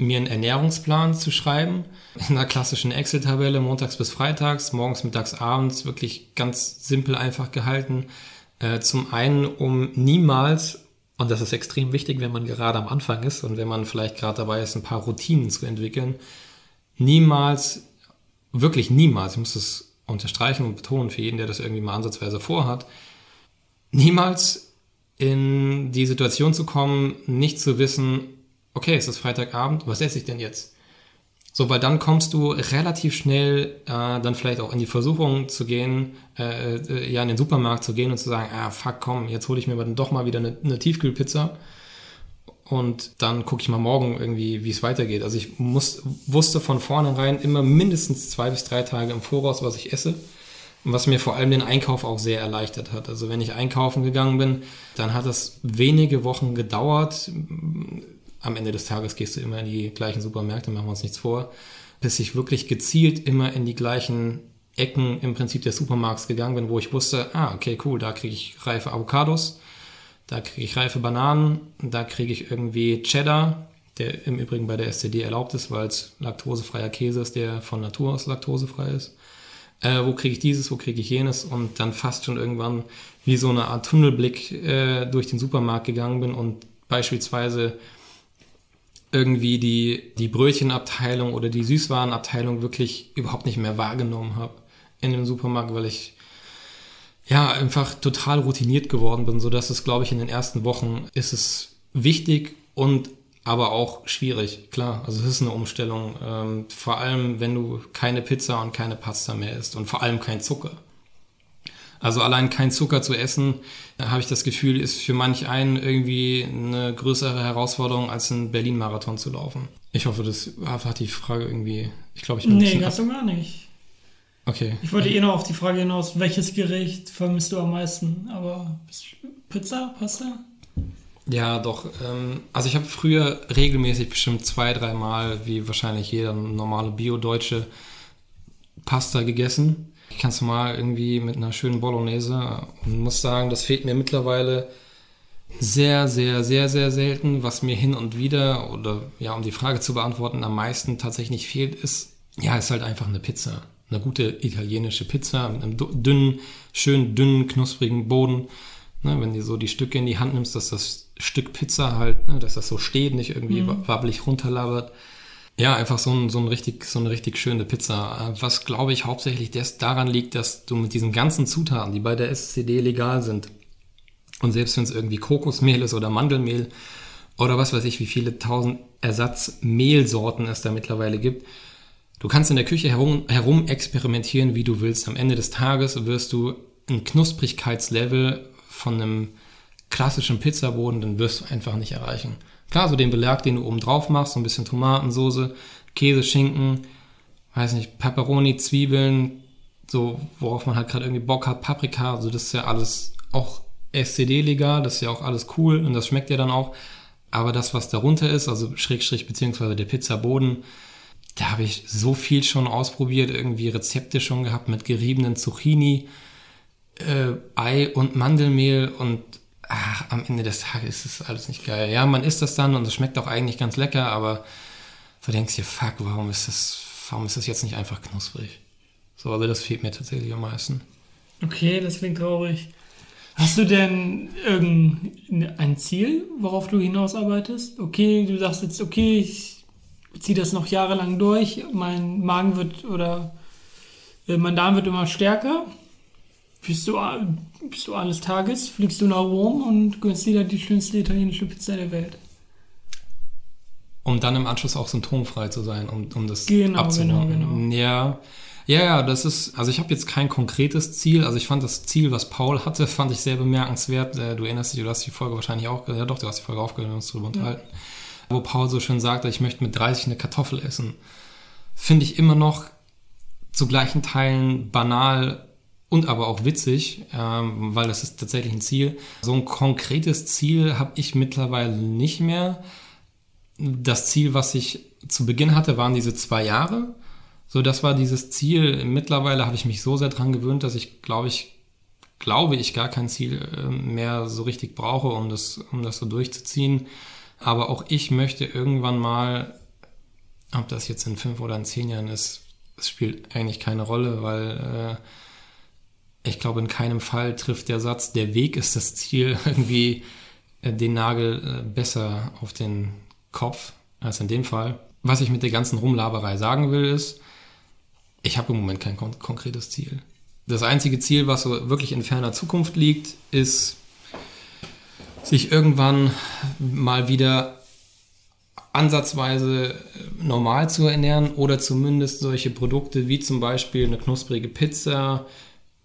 mir einen Ernährungsplan zu schreiben, in einer klassischen Excel-Tabelle, montags bis freitags, morgens, mittags, abends, wirklich ganz simpel einfach gehalten. Äh, zum einen, um niemals, und das ist extrem wichtig, wenn man gerade am Anfang ist und wenn man vielleicht gerade dabei ist, ein paar Routinen zu entwickeln, niemals, wirklich niemals, ich muss das unterstreichen und betonen für jeden, der das irgendwie mal ansatzweise vorhat, niemals in die Situation zu kommen, nicht zu wissen, okay, es ist Freitagabend, was esse ich denn jetzt? So, weil dann kommst du relativ schnell äh, dann vielleicht auch in die Versuchung zu gehen, äh, äh, ja, in den Supermarkt zu gehen und zu sagen, ah, fuck, komm, jetzt hole ich mir dann doch mal wieder eine, eine Tiefkühlpizza und dann gucke ich mal morgen irgendwie, wie es weitergeht. Also ich muss, wusste von vornherein immer mindestens zwei bis drei Tage im Voraus, was ich esse. Was mir vor allem den Einkauf auch sehr erleichtert hat. Also wenn ich einkaufen gegangen bin, dann hat es wenige Wochen gedauert, am Ende des Tages gehst du immer in die gleichen Supermärkte, machen wir uns nichts vor, bis ich wirklich gezielt immer in die gleichen Ecken im Prinzip des Supermarkts gegangen bin, wo ich wusste, ah, okay, cool, da kriege ich reife Avocados, da kriege ich reife Bananen, da kriege ich irgendwie Cheddar, der im Übrigen bei der SCD erlaubt ist, weil es laktosefreier Käse ist, der von Natur aus laktosefrei ist. Äh, wo kriege ich dieses, wo kriege ich jenes und dann fast schon irgendwann wie so eine Art Tunnelblick äh, durch den Supermarkt gegangen bin und beispielsweise irgendwie die, die Brötchenabteilung oder die Süßwarenabteilung wirklich überhaupt nicht mehr wahrgenommen habe in dem Supermarkt, weil ich ja einfach total routiniert geworden bin, so dass es, glaube ich, in den ersten Wochen ist es wichtig und aber auch schwierig, klar. Also es ist eine Umstellung, ähm, vor allem wenn du keine Pizza und keine Pasta mehr isst und vor allem kein Zucker. Also allein kein Zucker zu essen, habe ich das Gefühl, ist für manch einen irgendwie eine größere Herausforderung, als einen Berlin-Marathon zu laufen. Ich hoffe, das hat die Frage irgendwie. Ich glaube, ich bin. Nee, ganz und gar nicht. Okay. Ich wollte eh noch auf die Frage hinaus, welches Gericht vermisst du am meisten? Aber Pizza, Pasta? Ja, doch. Ähm, also ich habe früher regelmäßig bestimmt zwei, dreimal, wie wahrscheinlich jeder normale Bio-Deutsche, Pasta gegessen. Ich kann es mal irgendwie mit einer schönen Bolognese und muss sagen, das fehlt mir mittlerweile sehr, sehr, sehr, sehr selten. Was mir hin und wieder, oder ja, um die Frage zu beantworten, am meisten tatsächlich fehlt, ist, ja, ist halt einfach eine Pizza. Eine gute italienische Pizza mit einem dünnen, schön dünnen, knusprigen Boden. Ne, wenn du so die Stücke in die Hand nimmst, dass das Stück Pizza halt, ne, dass das so steht, nicht irgendwie mhm. wabbelig runterlabert. Ja, einfach so, ein, so, ein richtig, so eine richtig schöne Pizza. Was, glaube ich, hauptsächlich des, daran liegt, dass du mit diesen ganzen Zutaten, die bei der SCD legal sind, und selbst wenn es irgendwie Kokosmehl ist oder Mandelmehl oder was weiß ich, wie viele tausend Ersatzmehlsorten es da mittlerweile gibt, du kannst in der Küche herum, herum experimentieren, wie du willst. Am Ende des Tages wirst du ein Knusprigkeitslevel von einem klassischen Pizzaboden, dann wirst du einfach nicht erreichen. Klar, so den Belag, den du oben drauf machst, so ein bisschen Tomatensoße, Käse, Schinken, weiß nicht, Pepperoni, Zwiebeln, so worauf man halt gerade irgendwie Bock hat, Paprika, also das ist ja alles auch SCD-legal, das ist ja auch alles cool und das schmeckt ja dann auch. Aber das, was darunter ist, also Schrägstrich beziehungsweise der Pizzaboden, da habe ich so viel schon ausprobiert, irgendwie Rezepte schon gehabt mit geriebenen Zucchini, äh, Ei und Mandelmehl und ach, am Ende des Tages ist das alles nicht geil. Ja, man isst das dann und es schmeckt auch eigentlich ganz lecker, aber du denkst dir, fuck, warum ist das, warum ist das jetzt nicht einfach knusprig? So, also das fehlt mir tatsächlich am meisten. Okay, das klingt traurig. Hast du denn irgendein Ziel, worauf du hinausarbeitest? Okay, du sagst jetzt, okay, ich ziehe das noch jahrelang durch, mein Magen wird oder äh, mein Darm wird immer stärker bist du, bist du eines Tages, fliegst du nach Rom und gönnst dir die schönste italienische Pizza der Welt. Um dann im Anschluss auch symptomfrei zu sein, um, um das genau, abzunehmen. Genau, genau. Ja, ja, ja, das ist, also ich habe jetzt kein konkretes Ziel. Also ich fand das Ziel, was Paul hatte, fand ich sehr bemerkenswert. Äh, du erinnerst dich, du hast die Folge wahrscheinlich auch, ja doch, du hast die Folge aufgehört, uns darüber unterhalten. Ja. Wo Paul so schön sagte, ich möchte mit 30 eine Kartoffel essen. Finde ich immer noch zu gleichen Teilen banal und aber auch witzig, ähm, weil das ist tatsächlich ein Ziel. So ein konkretes Ziel habe ich mittlerweile nicht mehr. Das Ziel, was ich zu Beginn hatte, waren diese zwei Jahre. So, das war dieses Ziel. Mittlerweile habe ich mich so sehr dran gewöhnt, dass ich glaube ich glaube ich gar kein Ziel äh, mehr so richtig brauche, um das um das so durchzuziehen. Aber auch ich möchte irgendwann mal, ob das jetzt in fünf oder in zehn Jahren ist, es spielt eigentlich keine Rolle, weil äh, ich glaube, in keinem Fall trifft der Satz, der Weg ist das Ziel, irgendwie äh, den Nagel äh, besser auf den Kopf als in dem Fall. Was ich mit der ganzen Rumlaberei sagen will, ist, ich habe im Moment kein kon konkretes Ziel. Das einzige Ziel, was so wirklich in ferner Zukunft liegt, ist, sich irgendwann mal wieder ansatzweise normal zu ernähren oder zumindest solche Produkte wie zum Beispiel eine knusprige Pizza,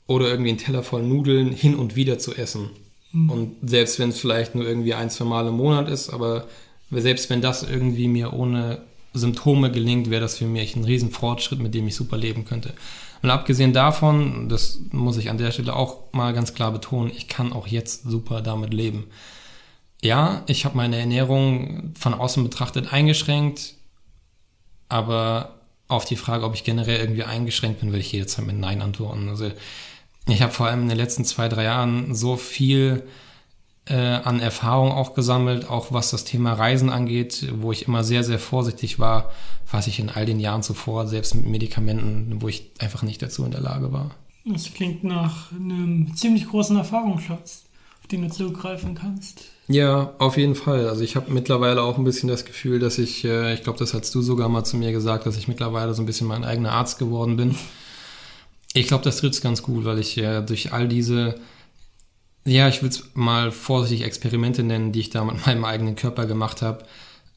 oder irgendwie einen Teller voll Nudeln hin und wieder zu essen. Mhm. Und selbst wenn es vielleicht nur irgendwie ein, zwei Mal im Monat ist, aber selbst wenn das irgendwie mir ohne Symptome gelingt, wäre das für mich ein Riesenfortschritt, mit dem ich super leben könnte. Und abgesehen davon, das muss ich an der Stelle auch mal ganz klar betonen, ich kann auch jetzt super damit leben. Ja, ich habe meine Ernährung von außen betrachtet eingeschränkt, aber auf die Frage, ob ich generell irgendwie eingeschränkt bin, würde ich jetzt mit Nein antworten. Also ich habe vor allem in den letzten zwei, drei Jahren so viel äh, an Erfahrung auch gesammelt, auch was das Thema Reisen angeht, wo ich immer sehr, sehr vorsichtig war, was ich in all den Jahren zuvor, selbst mit Medikamenten, wo ich einfach nicht dazu in der Lage war. Das klingt nach einem ziemlich großen Erfahrungsschatz, auf den du zugreifen kannst. Ja, auf jeden Fall. Also ich habe mittlerweile auch ein bisschen das Gefühl, dass ich, äh, ich glaube, das hast du sogar mal zu mir gesagt, dass ich mittlerweile so ein bisschen mein eigener Arzt geworden bin. Ich glaube, das trifft ganz gut, weil ich ja durch all diese, ja, ich will es mal vorsichtig Experimente nennen, die ich da mit meinem eigenen Körper gemacht habe,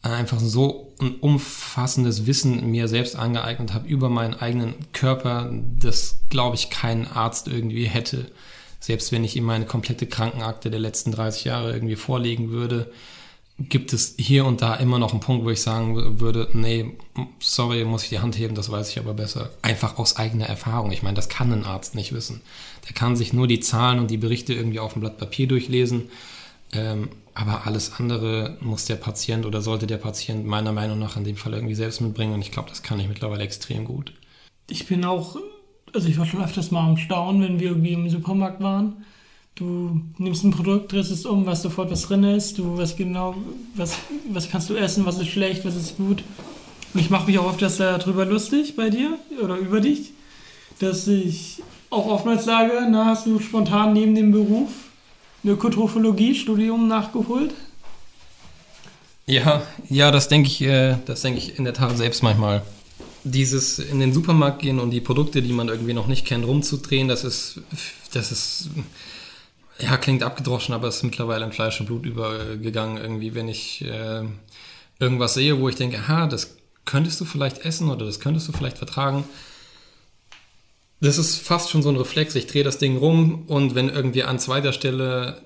einfach so ein umfassendes Wissen mir selbst angeeignet habe über meinen eigenen Körper, das, glaube ich, kein Arzt irgendwie hätte. selbst wenn ich ihm meine komplette Krankenakte der letzten 30 Jahre irgendwie vorlegen würde, gibt es hier und da immer noch einen Punkt, wo ich sagen würde, nee, sorry, muss ich die Hand heben, das weiß ich aber besser. Einfach aus eigener Erfahrung. Ich meine, das kann ein Arzt nicht wissen. Der kann sich nur die Zahlen und die Berichte irgendwie auf dem Blatt Papier durchlesen. Ähm, aber alles andere muss der Patient oder sollte der Patient meiner Meinung nach in dem Fall irgendwie selbst mitbringen. Und ich glaube, das kann ich mittlerweile extrem gut. Ich bin auch, also ich war schon öfters mal am Staunen, wenn wir irgendwie im Supermarkt waren. Du nimmst ein Produkt, drehst es um, weißt sofort, was drin ist, du weißt genau, was, was kannst du essen, was ist schlecht, was ist gut. Und ich mache mich auch oft darüber lustig bei dir oder über dich, dass ich auch oftmals sage, na, hast du spontan neben dem Beruf ein Ökotrophologie-Studium nachgeholt? Ja, ja, das denke ich, äh, das ich in der Tat selbst manchmal. Dieses in den Supermarkt gehen und die Produkte, die man irgendwie noch nicht kennt, rumzudrehen, das ist, das ist, ja, klingt abgedroschen, aber ist mittlerweile in Fleisch und Blut übergegangen. Irgendwie, wenn ich äh, irgendwas sehe, wo ich denke, aha, das könntest du vielleicht essen oder das könntest du vielleicht vertragen, das ist fast schon so ein Reflex. Ich drehe das Ding rum und wenn irgendwie an zweiter Stelle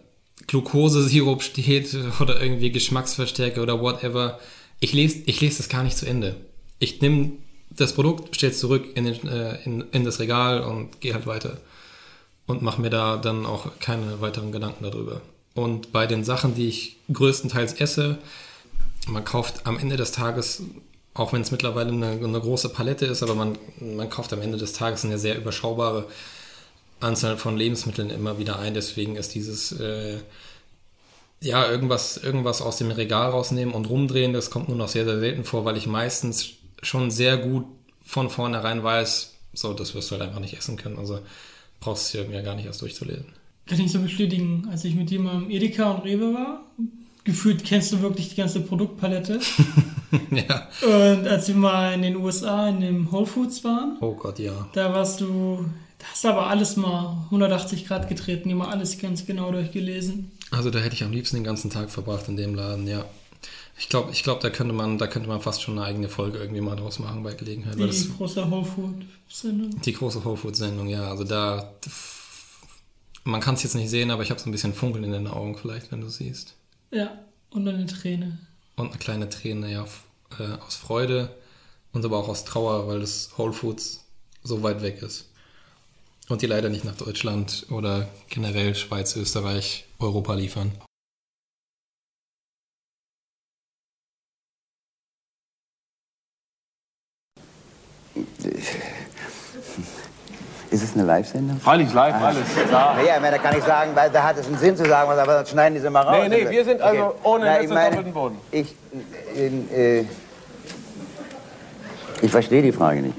Glukosesirup steht oder irgendwie Geschmacksverstärker oder whatever, ich lese, ich lese das gar nicht zu Ende. Ich nehme das Produkt, stelle es zurück in, den, äh, in, in das Regal und gehe halt weiter. Und mache mir da dann auch keine weiteren Gedanken darüber. Und bei den Sachen, die ich größtenteils esse, man kauft am Ende des Tages auch wenn es mittlerweile eine, eine, große Palette ist, aber man, man kauft am Ende des Tages eine sehr überschaubare Anzahl von Lebensmitteln immer wieder ein. Deswegen ist dieses, äh, ja, irgendwas, irgendwas aus dem Regal rausnehmen und rumdrehen, das kommt nur noch sehr, sehr selten vor, weil ich meistens schon sehr gut von vornherein weiß, so, das wirst du halt einfach nicht essen können. Also brauchst du es irgendwie gar nicht erst durchzulesen. Kann ich so bestätigen, als ich mit jemandem Edeka und Rewe war, gefühlt kennst du wirklich die ganze Produktpalette. ja. Und als wir mal in den USA in dem Whole Foods waren, oh Gott, ja. Da warst du, da hast du aber alles mal 180 Grad getreten, immer alles ganz genau durchgelesen. Also da hätte ich am liebsten den ganzen Tag verbracht in dem Laden, ja. Ich glaube, ich glaub, da könnte man, da könnte man fast schon eine eigene Folge irgendwie mal draus machen bei Gelegenheit. Die das, große Whole Food Sendung. Die große Whole Food Sendung, ja. Also da, man kann es jetzt nicht sehen, aber ich habe so ein bisschen Funkeln in den Augen vielleicht, wenn du siehst. Ja, und eine Träne. Und eine kleine Träne, ja, äh, aus Freude und aber auch aus Trauer, weil das Whole Foods so weit weg ist. Und die leider nicht nach Deutschland oder generell Schweiz, Österreich, Europa liefern. Ist es eine Live-Sendung? Freilich live, ah. alles klar. Ja, da kann ich sagen, weil da hat es einen Sinn zu sagen, aber dann schneiden die sie mal raus. Nee, nee, wir sind also okay. ohne Na, letzten doppelten Boden. Ich, äh, ich verstehe die Frage nicht.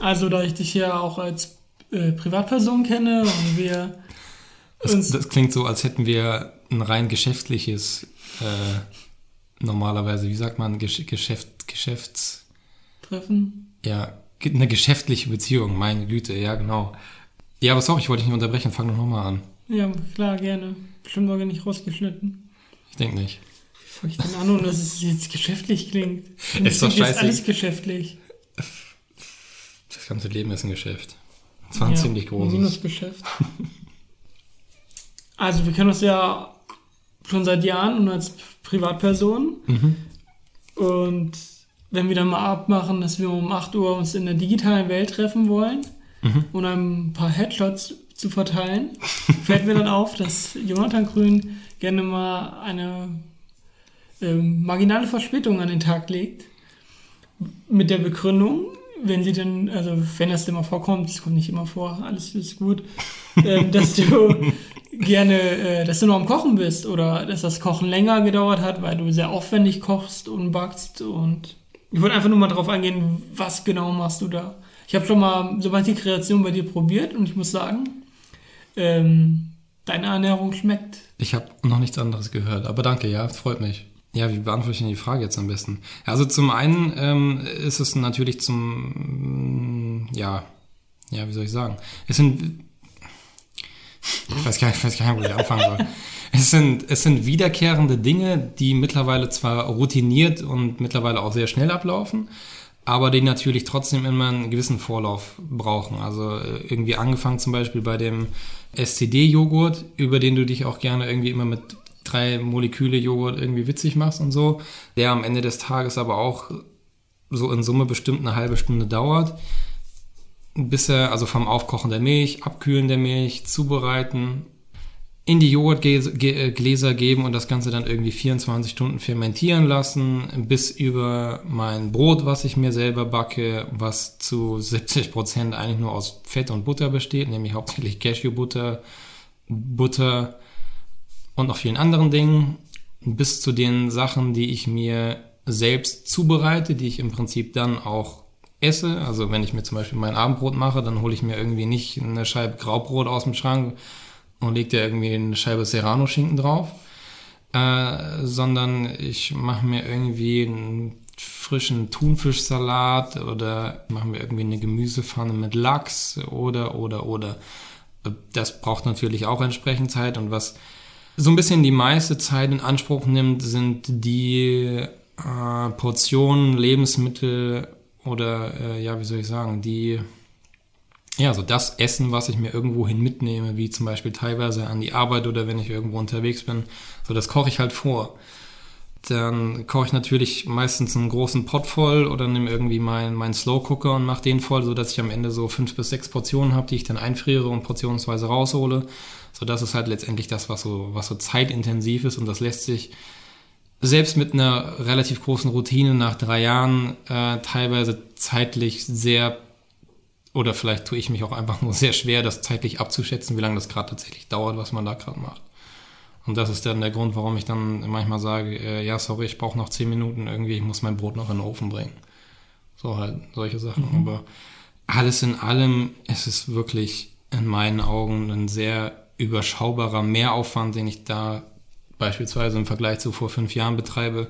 Also, da ich dich ja auch als äh, Privatperson kenne und wir. Das, das, klingt so, als hätten wir ein rein geschäftliches, äh, normalerweise, wie sagt man, Geschäft, Geschäfts. Treffen? Ja, eine geschäftliche Beziehung, meine Güte, ja, genau. Ja, aber sorry, ich wollte dich nicht unterbrechen, fang doch nochmal an. Ja, klar, gerne. Bestimmt war nicht rausgeschnitten. Ich denke nicht. Wie fange ich denn an, ohne dass es jetzt geschäftlich klingt? Es ist doch scheiße. Ist alles geschäftlich. Das ganze Leben ist ein Geschäft. Das war ein ja, ziemlich großes. Ein Minusgeschäft. also, wir kennen uns ja schon seit Jahren und als Privatperson. Mhm. Und wenn wir dann mal abmachen, dass wir um 8 Uhr uns in der digitalen Welt treffen wollen mhm. und ein paar Headshots zu verteilen, fällt mir dann auf, dass Jonathan Grün gerne mal eine ähm, marginale Verspätung an den Tag legt. Mit der Begründung, wenn sie denn, also wenn das denn mal vorkommt, das kommt nicht immer vor, alles ist gut, äh, dass du gerne, äh, dass du noch am Kochen bist oder dass das Kochen länger gedauert hat, weil du sehr aufwendig kochst und backst und ich wollte einfach nur mal drauf eingehen, was genau machst du da? Ich habe schon mal so manche Kreation bei dir probiert und ich muss sagen, ähm, deine Ernährung schmeckt. Ich habe noch nichts anderes gehört, aber danke, ja, freut mich. Ja, wie beantworte ich denn die Frage jetzt am besten? Also zum einen ähm, ist es natürlich zum, ja, ja, wie soll ich sagen? Es sind, ich weiß gar nicht, ich weiß gar nicht wo ich anfangen soll. Es sind, es sind wiederkehrende Dinge, die mittlerweile zwar routiniert und mittlerweile auch sehr schnell ablaufen, aber die natürlich trotzdem immer einen gewissen Vorlauf brauchen. Also äh, irgendwie angefangen zum Beispiel bei dem SCD-Joghurt, über den du dich auch gerne irgendwie immer mit drei Moleküle Joghurt irgendwie witzig machst und so, der am Ende des Tages aber auch so in Summe bestimmt eine halbe Stunde dauert, bis er, also vom Aufkochen der Milch, Abkühlen der Milch, Zubereiten, in die Joghurtgläser geben und das Ganze dann irgendwie 24 Stunden fermentieren lassen, bis über mein Brot, was ich mir selber backe, was zu 70 Prozent eigentlich nur aus Fett und Butter besteht, nämlich hauptsächlich Cashewbutter, Butter und noch vielen anderen Dingen, bis zu den Sachen, die ich mir selbst zubereite, die ich im Prinzip dann auch esse. Also wenn ich mir zum Beispiel mein Abendbrot mache, dann hole ich mir irgendwie nicht eine Scheibe Graubrot aus dem Schrank und legt ja irgendwie eine Scheibe Serrano-Schinken drauf, äh, sondern ich mache mir irgendwie einen frischen Thunfischsalat oder mache mir irgendwie eine Gemüsepfanne mit Lachs oder, oder, oder. Das braucht natürlich auch entsprechend Zeit und was so ein bisschen die meiste Zeit in Anspruch nimmt, sind die äh, Portionen, Lebensmittel oder, äh, ja, wie soll ich sagen, die ja, so das Essen, was ich mir irgendwohin mitnehme, wie zum Beispiel teilweise an die Arbeit oder wenn ich irgendwo unterwegs bin, so das koche ich halt vor. Dann koche ich natürlich meistens einen großen Pot voll oder nehme irgendwie meinen mein Slow Cooker und mache den voll, sodass ich am Ende so fünf bis sechs Portionen habe, die ich dann einfriere und portionsweise raushole. So das ist halt letztendlich das, was so, was so zeitintensiv ist und das lässt sich selbst mit einer relativ großen Routine nach drei Jahren äh, teilweise zeitlich sehr oder vielleicht tue ich mich auch einfach nur sehr schwer, das zeitlich abzuschätzen, wie lange das gerade tatsächlich dauert, was man da gerade macht. Und das ist dann der Grund, warum ich dann manchmal sage, äh, ja, sorry, ich brauche noch zehn Minuten irgendwie, ich muss mein Brot noch in den Ofen bringen. So halt, solche Sachen. Mhm. Aber alles in allem ist es wirklich in meinen Augen ein sehr überschaubarer Mehraufwand, den ich da beispielsweise im Vergleich zu vor fünf Jahren betreibe,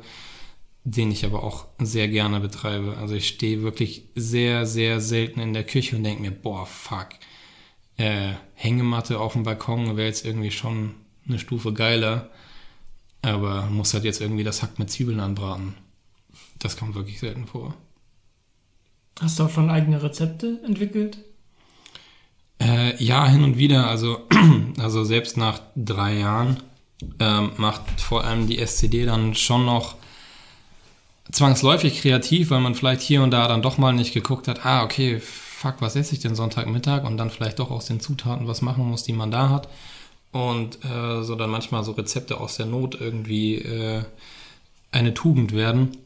den ich aber auch sehr gerne betreibe. Also ich stehe wirklich sehr, sehr selten in der Küche und denke mir, boah, fuck, äh, Hängematte auf dem Balkon wäre jetzt irgendwie schon eine Stufe geiler, aber muss halt jetzt irgendwie das Hack mit Zwiebeln anbraten. Das kommt wirklich selten vor. Hast du auch schon eigene Rezepte entwickelt? Äh, ja, hin und wieder. Also, also selbst nach drei Jahren ähm, macht vor allem die SCD dann schon noch zwangsläufig kreativ, weil man vielleicht hier und da dann doch mal nicht geguckt hat, ah, okay, fuck, was esse ich denn Sonntagmittag und dann vielleicht doch aus den Zutaten was machen muss, die man da hat. Und äh, so dann manchmal so Rezepte aus der Not irgendwie äh, eine Tugend werden.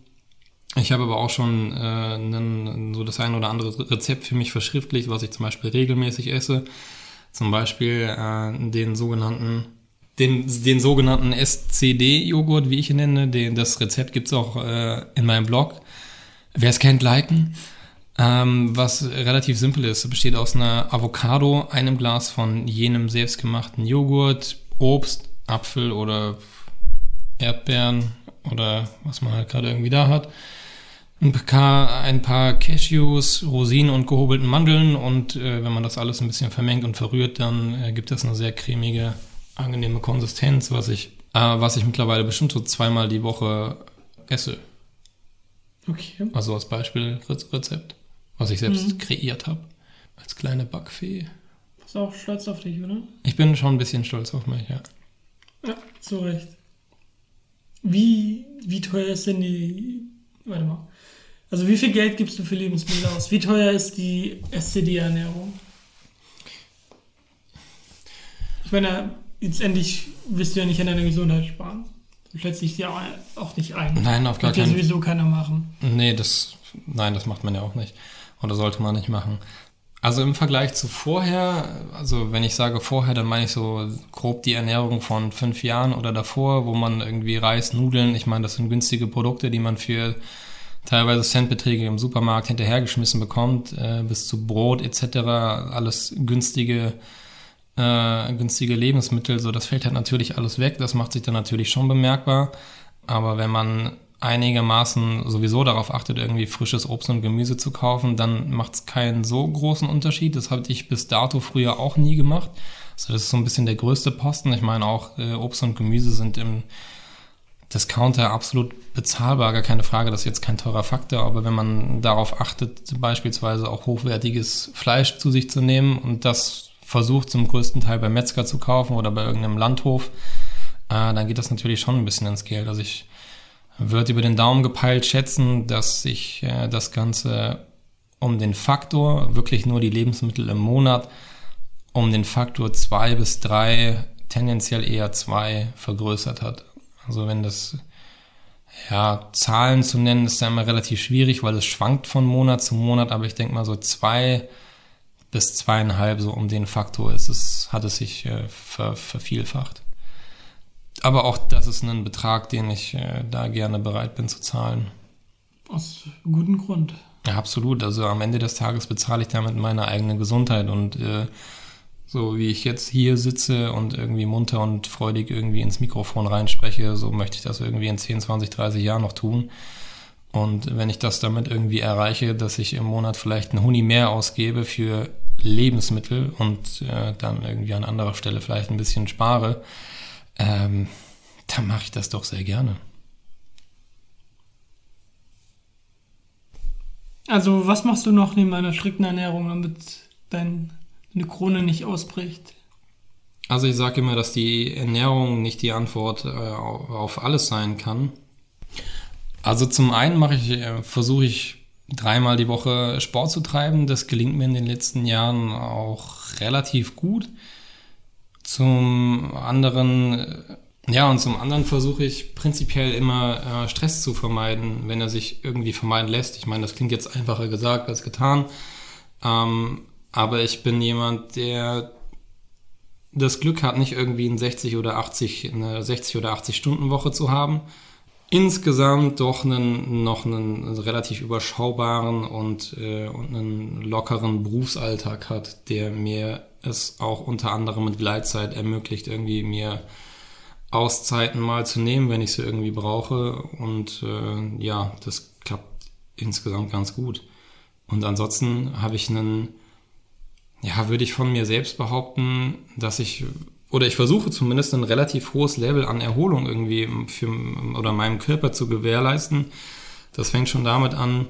Ich habe aber auch schon äh, einen, so das ein oder andere Rezept für mich verschriftlicht, was ich zum Beispiel regelmäßig esse. Zum Beispiel äh, den sogenannten den, den sogenannten SCD-Joghurt, wie ich ihn nenne. Den, das Rezept gibt's auch äh, in meinem Blog. Wer es kennt, liken. Ähm, was relativ simpel ist. Besteht aus einer Avocado, einem Glas von jenem selbstgemachten Joghurt, Obst, Apfel oder Erdbeeren oder was man halt gerade irgendwie da hat. Ein paar, ein paar Cashews, Rosinen und gehobelten Mandeln und äh, wenn man das alles ein bisschen vermengt und verrührt, dann äh, gibt es eine sehr cremige angenehme Konsistenz, was ich, äh, was ich mittlerweile bestimmt so zweimal die Woche esse. Okay. Also als Beispiel Rezept, was ich selbst mhm. kreiert habe. Als kleine Backfee. Bist auch stolz auf dich, oder? Ich bin schon ein bisschen stolz auf mich, ja. Ja, zu Recht. Wie, wie teuer ist denn die. Warte mal. Also, wie viel Geld gibst du für Lebensmittel aus? Wie teuer ist die SCD-Ernährung? Ich meine, letztendlich wirst du ja nicht an deiner Gesundheit sparen. Du schätzt dich ja auch nicht ein. Nein, auf gar keinen Fall. Das sowieso keiner machen. Nee, das, nein, das macht man ja auch nicht. Oder sollte man nicht machen. Also im Vergleich zu vorher, also wenn ich sage vorher, dann meine ich so grob die Ernährung von fünf Jahren oder davor, wo man irgendwie Reis, Nudeln, ich meine, das sind günstige Produkte, die man für teilweise Centbeträge im Supermarkt hinterhergeschmissen bekommt, äh, bis zu Brot etc., alles günstige äh, günstige Lebensmittel, so das fällt halt natürlich alles weg, das macht sich dann natürlich schon bemerkbar. Aber wenn man einigermaßen sowieso darauf achtet, irgendwie frisches Obst und Gemüse zu kaufen, dann macht es keinen so großen Unterschied. Das habe ich bis dato früher auch nie gemacht. Also das ist so ein bisschen der größte Posten. Ich meine auch äh, Obst und Gemüse sind im Discounter absolut bezahlbar, gar keine Frage, das ist jetzt kein teurer Faktor, aber wenn man darauf achtet, beispielsweise auch hochwertiges Fleisch zu sich zu nehmen und das versucht zum größten Teil beim Metzger zu kaufen oder bei irgendeinem Landhof, äh, dann geht das natürlich schon ein bisschen ins Geld. Also ich würde über den Daumen gepeilt schätzen, dass sich äh, das Ganze um den Faktor, wirklich nur die Lebensmittel im Monat, um den Faktor zwei bis drei, tendenziell eher zwei vergrößert hat. Also wenn das, ja, Zahlen zu nennen, ist ja immer relativ schwierig, weil es schwankt von Monat zu Monat, aber ich denke mal so zwei bis zweieinhalb, so um den Faktor ist es, hat es sich äh, ver, vervielfacht. Aber auch das ist ein Betrag, den ich äh, da gerne bereit bin zu zahlen. Aus gutem Grund. Ja, absolut. Also am Ende des Tages bezahle ich damit meine eigene Gesundheit und äh, so wie ich jetzt hier sitze und irgendwie munter und freudig irgendwie ins Mikrofon reinspreche, so möchte ich das irgendwie in 10, 20, 30 Jahren noch tun. Und wenn ich das damit irgendwie erreiche, dass ich im Monat vielleicht einen Huni mehr ausgebe für Lebensmittel und äh, dann irgendwie an anderer Stelle vielleicht ein bisschen spare, ähm, dann mache ich das doch sehr gerne. Also, was machst du noch neben einer strikten Ernährung, damit dein eine Krone nicht ausbricht? Also ich sage immer, dass die Ernährung nicht die Antwort äh, auf alles sein kann. Also zum einen mache ich, äh, versuche ich dreimal die Woche Sport zu treiben. Das gelingt mir in den letzten Jahren auch relativ gut. Zum anderen, äh, ja, und zum anderen versuche ich prinzipiell immer äh, Stress zu vermeiden, wenn er sich irgendwie vermeiden lässt. Ich meine, das klingt jetzt einfacher gesagt als getan. Ähm, aber ich bin jemand, der das Glück hat, nicht irgendwie in 60 oder 80, eine 60 oder 80 Stunden Woche zu haben. Insgesamt doch einen, noch einen relativ überschaubaren und, äh, und einen lockeren Berufsalltag hat, der mir es auch unter anderem mit Gleitzeit ermöglicht, irgendwie mir Auszeiten mal zu nehmen, wenn ich sie irgendwie brauche. Und äh, ja, das klappt insgesamt ganz gut. Und ansonsten habe ich einen ja, würde ich von mir selbst behaupten, dass ich, oder ich versuche zumindest ein relativ hohes Level an Erholung irgendwie für, oder meinem Körper zu gewährleisten. Das fängt schon damit an,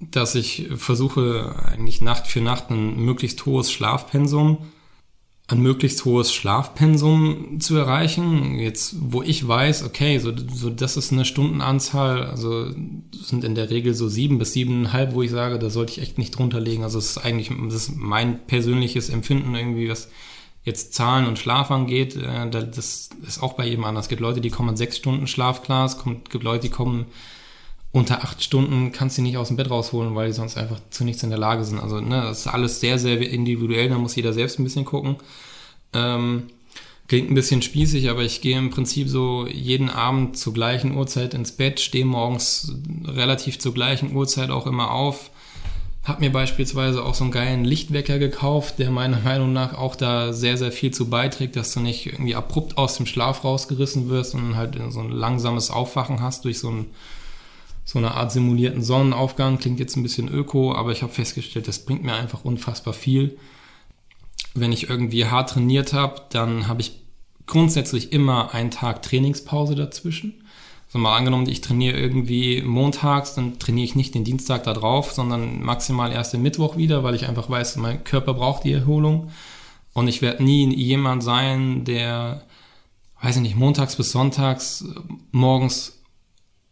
dass ich versuche, eigentlich Nacht für Nacht ein möglichst hohes Schlafpensum ein möglichst hohes Schlafpensum zu erreichen. Jetzt, wo ich weiß, okay, so, so das ist eine Stundenanzahl, also sind in der Regel so sieben bis siebeneinhalb, wo ich sage, da sollte ich echt nicht drunter legen. Also es ist eigentlich, das ist mein persönliches Empfinden irgendwie, was jetzt Zahlen und Schlaf angeht. Äh, das ist auch bei jedem anders. Es gibt Leute, die kommen sechs Stunden Schlaf klar, es gibt Leute, die kommen unter acht Stunden kannst du nicht aus dem Bett rausholen, weil die sonst einfach zu nichts in der Lage sind. Also, ne, das ist alles sehr, sehr individuell, da muss jeder selbst ein bisschen gucken. Ähm, klingt ein bisschen spießig, aber ich gehe im Prinzip so jeden Abend zur gleichen Uhrzeit ins Bett, stehe morgens relativ zur gleichen Uhrzeit auch immer auf. Hab mir beispielsweise auch so einen geilen Lichtwecker gekauft, der meiner Meinung nach auch da sehr, sehr viel zu beiträgt, dass du nicht irgendwie abrupt aus dem Schlaf rausgerissen wirst und halt so ein langsames Aufwachen hast durch so ein so eine Art simulierten Sonnenaufgang. Klingt jetzt ein bisschen öko, aber ich habe festgestellt, das bringt mir einfach unfassbar viel. Wenn ich irgendwie hart trainiert habe, dann habe ich grundsätzlich immer einen Tag Trainingspause dazwischen. Also mal angenommen, ich trainiere irgendwie montags, dann trainiere ich nicht den Dienstag da drauf, sondern maximal erst den Mittwoch wieder, weil ich einfach weiß, mein Körper braucht die Erholung. Und ich werde nie jemand sein, der, weiß ich nicht, montags bis sonntags morgens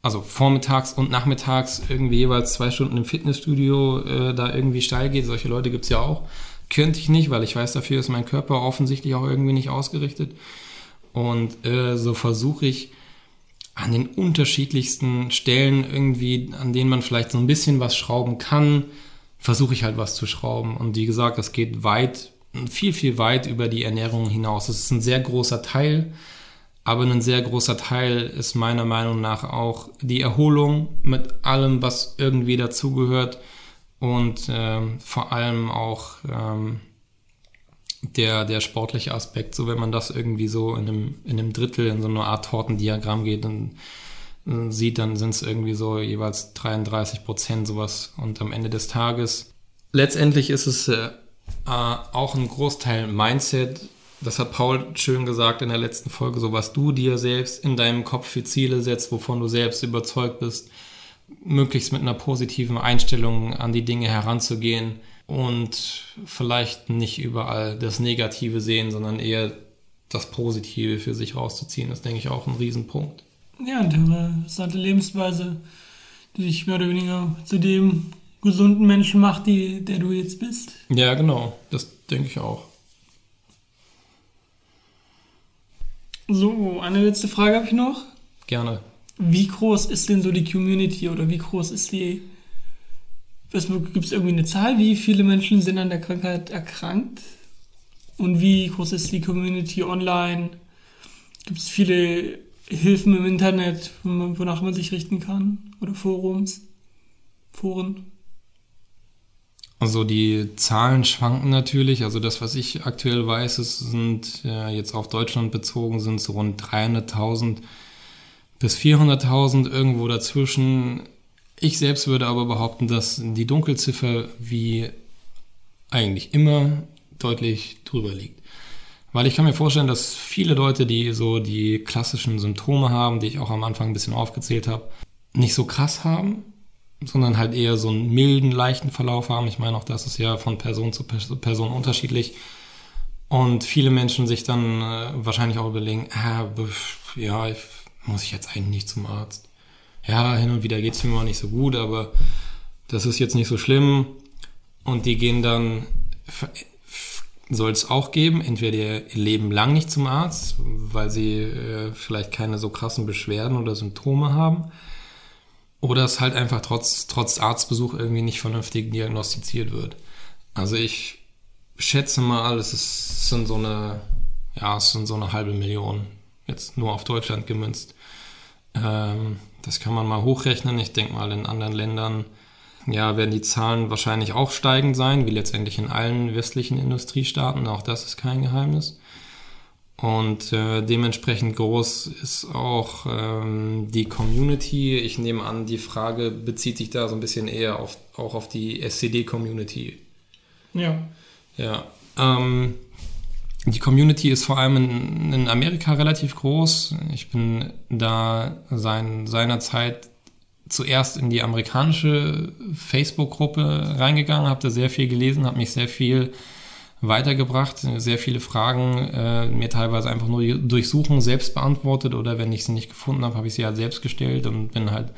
also vormittags und nachmittags irgendwie jeweils zwei Stunden im Fitnessstudio äh, da irgendwie steil geht. Solche Leute gibt's ja auch. Könnte ich nicht, weil ich weiß, dafür ist mein Körper offensichtlich auch irgendwie nicht ausgerichtet. Und äh, so versuche ich an den unterschiedlichsten Stellen irgendwie, an denen man vielleicht so ein bisschen was schrauben kann, versuche ich halt was zu schrauben. Und wie gesagt, das geht weit, viel, viel weit über die Ernährung hinaus. Das ist ein sehr großer Teil aber ein sehr großer Teil ist meiner Meinung nach auch die Erholung mit allem, was irgendwie dazugehört und ähm, vor allem auch ähm, der, der sportliche Aspekt. So wenn man das irgendwie so in einem, in einem Drittel in so eine Art Tortendiagramm geht, dann äh, sieht, dann sind es irgendwie so jeweils 33 Prozent sowas und am Ende des Tages letztendlich ist es äh, auch ein Großteil Mindset das hat Paul schön gesagt in der letzten Folge, so was du dir selbst in deinem Kopf für Ziele setzt, wovon du selbst überzeugt bist, möglichst mit einer positiven Einstellung an die Dinge heranzugehen und vielleicht nicht überall das Negative sehen, sondern eher das Positive für sich rauszuziehen, ist, denke ich, auch ein Riesenpunkt. Ja, eine interessante Lebensweise, die dich mehr oder weniger zu dem gesunden Menschen macht, die, der du jetzt bist. Ja, genau, das denke ich auch. So, eine letzte Frage habe ich noch. Gerne. Wie groß ist denn so die Community oder wie groß ist die? Gibt es irgendwie eine Zahl, wie viele Menschen sind an der Krankheit erkrankt? Und wie groß ist die Community online? Gibt es viele Hilfen im Internet, wonach man sich richten kann? Oder Forums? Foren? Also die Zahlen schwanken natürlich. Also das, was ich aktuell weiß, es sind äh, jetzt auf Deutschland bezogen, sind so rund 300.000 bis 400.000 irgendwo dazwischen. Ich selbst würde aber behaupten, dass die Dunkelziffer wie eigentlich immer deutlich drüber liegt. Weil ich kann mir vorstellen, dass viele Leute, die so die klassischen Symptome haben, die ich auch am Anfang ein bisschen aufgezählt habe, nicht so krass haben, sondern halt eher so einen milden, leichten Verlauf haben. Ich meine, auch das ist ja von Person zu Person unterschiedlich. Und viele Menschen sich dann äh, wahrscheinlich auch überlegen, ah, ja, ich, muss ich jetzt eigentlich nicht zum Arzt. Ja, hin und wieder geht es mir mal nicht so gut, aber das ist jetzt nicht so schlimm. Und die gehen dann, soll es auch geben, entweder ihr Leben lang nicht zum Arzt, weil sie äh, vielleicht keine so krassen Beschwerden oder Symptome haben oder es halt einfach trotz, trotz Arztbesuch irgendwie nicht vernünftig diagnostiziert wird. Also ich schätze mal, es, ist, sind so eine, ja, es sind so eine halbe Million, jetzt nur auf Deutschland gemünzt. Ähm, das kann man mal hochrechnen. Ich denke mal, in anderen Ländern ja, werden die Zahlen wahrscheinlich auch steigend sein, wie letztendlich in allen westlichen Industriestaaten. Auch das ist kein Geheimnis. Und äh, dementsprechend groß ist auch ähm, die Community. Ich nehme an, die Frage bezieht sich da so ein bisschen eher auf, auch auf die SCD-Community. Ja. Ja. Ähm, die Community ist vor allem in, in, Amerika relativ groß. Ich bin da sein, seinerzeit zuerst in die amerikanische Facebook-Gruppe reingegangen, habe da sehr viel gelesen, habe mich sehr viel weitergebracht, sehr viele Fragen äh, mir teilweise einfach nur durch Suchen selbst beantwortet oder wenn ich sie nicht gefunden habe, habe ich sie halt selbst gestellt und bin halt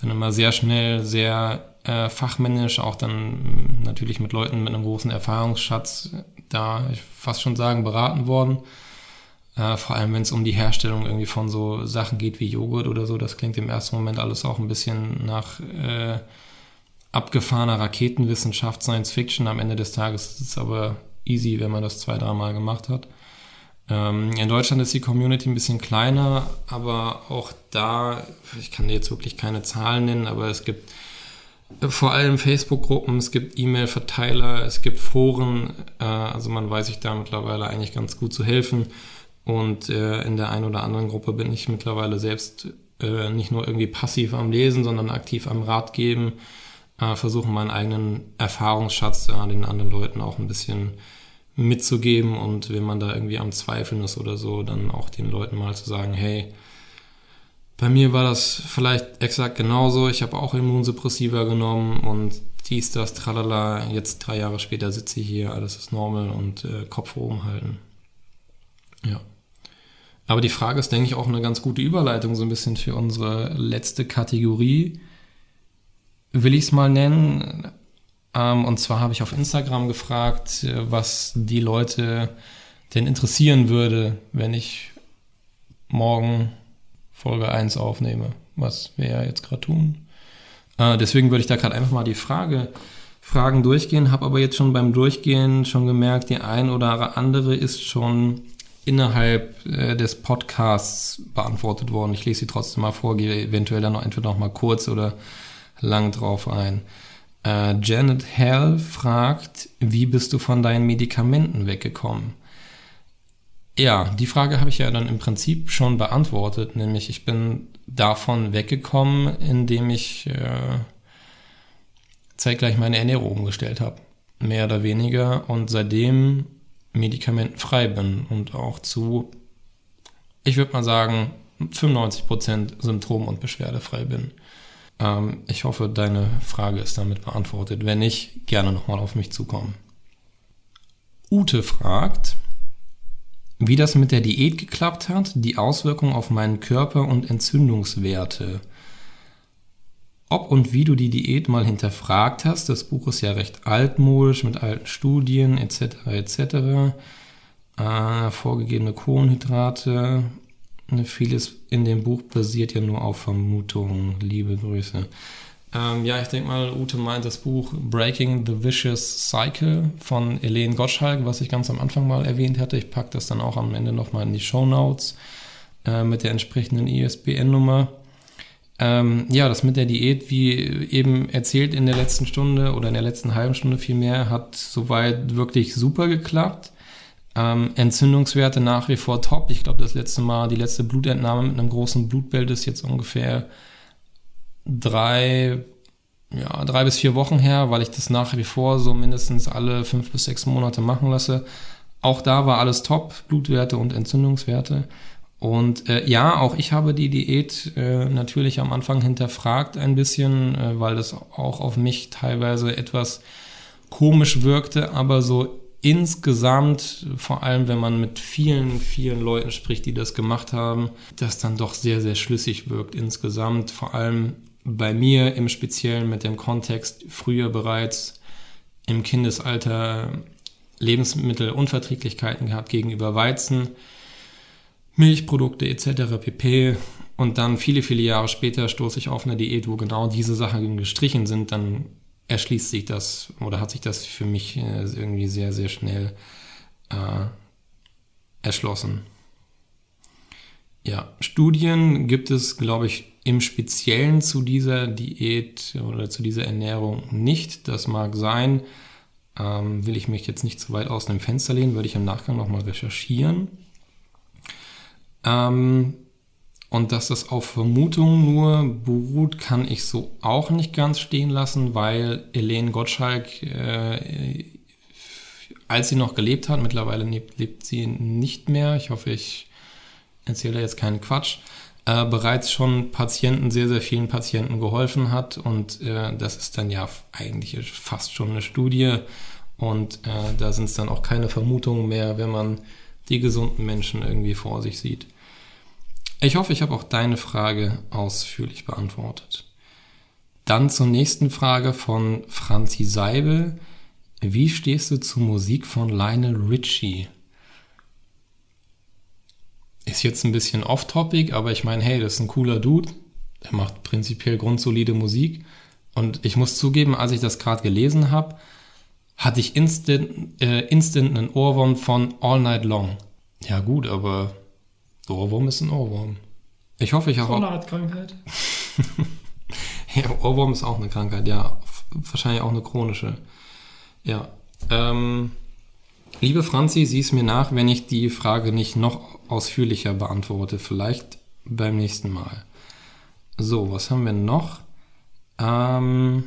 dann immer sehr schnell, sehr äh, fachmännisch, auch dann natürlich mit Leuten mit einem großen Erfahrungsschatz da, ich fast schon sagen, beraten worden. Äh, vor allem, wenn es um die Herstellung irgendwie von so Sachen geht wie Joghurt oder so, das klingt im ersten Moment alles auch ein bisschen nach äh, abgefahrener Raketenwissenschaft, Science Fiction. Am Ende des Tages ist es aber easy, wenn man das zwei, dreimal gemacht hat. Ähm, in Deutschland ist die Community ein bisschen kleiner, aber auch da, ich kann dir jetzt wirklich keine Zahlen nennen, aber es gibt vor allem Facebook-Gruppen, es gibt E-Mail-Verteiler, es gibt Foren, äh, also man weiß sich da mittlerweile eigentlich ganz gut zu helfen. Und äh, in der einen oder anderen Gruppe bin ich mittlerweile selbst äh, nicht nur irgendwie passiv am Lesen, sondern aktiv am Rat geben äh, versuchen, meinen eigenen Erfahrungsschatz äh, den anderen Leuten auch ein bisschen mitzugeben und wenn man da irgendwie am Zweifeln ist oder so, dann auch den Leuten mal zu sagen, hey, bei mir war das vielleicht exakt genauso, ich habe auch Immunsuppressiva genommen und dies, das, tralala, jetzt drei Jahre später sitze ich hier, alles ist normal und äh, Kopf oben halten. Ja. Aber die Frage ist, denke ich, auch eine ganz gute Überleitung so ein bisschen für unsere letzte Kategorie, will ich es mal nennen. Ähm, und zwar habe ich auf Instagram gefragt, äh, was die Leute denn interessieren würde, wenn ich morgen Folge 1 aufnehme, was wir ja jetzt gerade tun. Äh, deswegen würde ich da gerade einfach mal die Frage, Fragen durchgehen, habe aber jetzt schon beim Durchgehen schon gemerkt, die ein oder andere ist schon innerhalb äh, des Podcasts beantwortet worden. Ich lese sie trotzdem mal vor, gehe eventuell dann noch entweder noch mal kurz oder lang drauf ein. Äh, Janet Hell fragt, wie bist du von deinen Medikamenten weggekommen? Ja, die Frage habe ich ja dann im Prinzip schon beantwortet, nämlich ich bin davon weggekommen, indem ich äh, zeitgleich meine Ernährung umgestellt habe. Mehr oder weniger. Und seitdem medikamentenfrei bin und auch zu, ich würde mal sagen, 95% symptom- und beschwerdefrei bin. Ähm, ich hoffe, deine Frage ist damit beantwortet. Wenn nicht, gerne nochmal auf mich zukommen. Ute fragt, wie das mit der Diät geklappt hat, die Auswirkungen auf meinen Körper und Entzündungswerte. Ob und wie du die Diät mal hinterfragt hast, das Buch ist ja recht altmodisch mit alten Studien etc. etc. Äh, vorgegebene Kohlenhydrate, Ne, vieles in dem Buch basiert ja nur auf Vermutungen. Liebe Grüße. Ähm, ja, ich denke mal, Ute meint das Buch Breaking the Vicious Cycle von Elaine Gottschalk, was ich ganz am Anfang mal erwähnt hatte. Ich packe das dann auch am Ende nochmal in die Show Notes äh, mit der entsprechenden ISBN-Nummer. Ähm, ja, das mit der Diät, wie eben erzählt in der letzten Stunde oder in der letzten halben Stunde vielmehr, hat soweit wirklich super geklappt. Ähm, Entzündungswerte nach wie vor top. Ich glaube, das letzte Mal, die letzte Blutentnahme mit einem großen Blutbild ist jetzt ungefähr drei, ja, drei bis vier Wochen her, weil ich das nach wie vor so mindestens alle fünf bis sechs Monate machen lasse. Auch da war alles top, Blutwerte und Entzündungswerte. Und äh, ja, auch ich habe die Diät äh, natürlich am Anfang hinterfragt ein bisschen, äh, weil das auch auf mich teilweise etwas komisch wirkte, aber so insgesamt, vor allem wenn man mit vielen, vielen Leuten spricht, die das gemacht haben, das dann doch sehr, sehr schlüssig wirkt insgesamt. Vor allem bei mir im Speziellen mit dem Kontext früher bereits im Kindesalter Lebensmittelunverträglichkeiten gehabt gegenüber Weizen, Milchprodukte etc. pp. Und dann viele, viele Jahre später stoße ich auf eine Diät, wo genau diese Sachen gestrichen sind, dann erschließt sich das oder hat sich das für mich äh, irgendwie sehr, sehr schnell äh, erschlossen. Ja, Studien gibt es, glaube ich, im Speziellen zu dieser Diät oder zu dieser Ernährung nicht. Das mag sein. Ähm, will ich mich jetzt nicht zu weit aus dem Fenster lehnen, würde ich im Nachgang nochmal recherchieren. Ähm, und dass das auf Vermutungen nur beruht, kann ich so auch nicht ganz stehen lassen, weil Helene Gottschalk, äh, als sie noch gelebt hat, mittlerweile lebt, lebt sie nicht mehr, ich hoffe, ich erzähle da jetzt keinen Quatsch, äh, bereits schon Patienten, sehr, sehr vielen Patienten geholfen hat. Und äh, das ist dann ja eigentlich fast schon eine Studie. Und äh, da sind es dann auch keine Vermutungen mehr, wenn man die gesunden Menschen irgendwie vor sich sieht. Ich hoffe, ich habe auch deine Frage ausführlich beantwortet. Dann zur nächsten Frage von Franzi Seibel. Wie stehst du zur Musik von Lionel Richie? Ist jetzt ein bisschen off-topic, aber ich meine, hey, das ist ein cooler Dude. Er macht prinzipiell grundsolide Musik. Und ich muss zugeben, als ich das gerade gelesen habe, hatte ich instant, äh, instant einen Ohrwurm von All Night Long. Ja gut, aber Ohrwurm ist ein Ohrwurm. Ich hoffe, ich habe auch. eine Art Krankheit. ja, Ohrwurm ist auch eine Krankheit, ja. Wahrscheinlich auch eine chronische. Ja. Ähm, liebe Franzi, sieh es mir nach, wenn ich die Frage nicht noch ausführlicher beantworte. Vielleicht beim nächsten Mal. So, was haben wir noch? Ähm,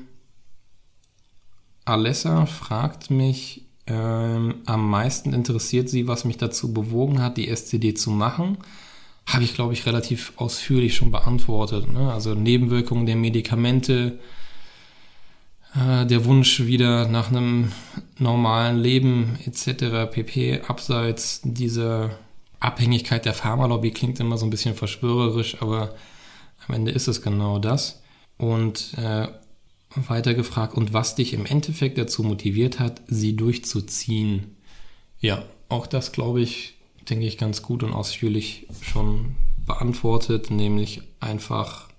Alessa fragt mich, ähm, am meisten interessiert sie, was mich dazu bewogen hat, die STD zu machen. Habe ich, glaube ich, relativ ausführlich schon beantwortet. Ne? Also Nebenwirkungen der Medikamente, äh, der Wunsch wieder nach einem normalen Leben etc. pp. Abseits dieser Abhängigkeit der Pharmalobby klingt immer so ein bisschen verschwörerisch, aber am Ende ist es genau das. Und äh, weiter gefragt, und was dich im Endeffekt dazu motiviert hat, sie durchzuziehen. Ja, auch das glaube ich, denke ich, ganz gut und ausführlich schon beantwortet, nämlich einfach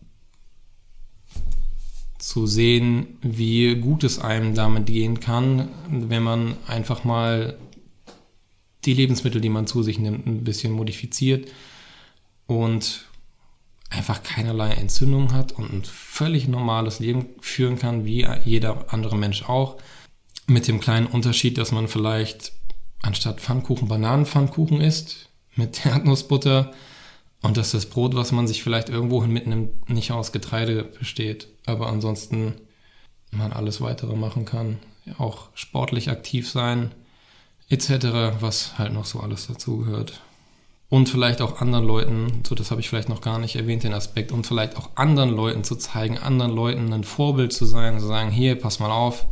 zu sehen, wie gut es einem damit gehen kann, wenn man einfach mal die Lebensmittel, die man zu sich nimmt, ein bisschen modifiziert und einfach keinerlei Entzündung hat und ein völlig normales Leben führen kann, wie jeder andere Mensch auch. Mit dem kleinen Unterschied, dass man vielleicht anstatt Pfannkuchen Bananenpfannkuchen isst mit Erdnussbutter und dass das Brot, was man sich vielleicht irgendwohin mitnimmt, nicht aus Getreide besteht. Aber ansonsten man alles weitere machen kann. Auch sportlich aktiv sein, etc., was halt noch so alles dazugehört. Und vielleicht auch anderen Leuten, so das habe ich vielleicht noch gar nicht erwähnt, den Aspekt, und vielleicht auch anderen Leuten zu zeigen, anderen Leuten ein Vorbild zu sein, zu sagen, hier, pass mal auf,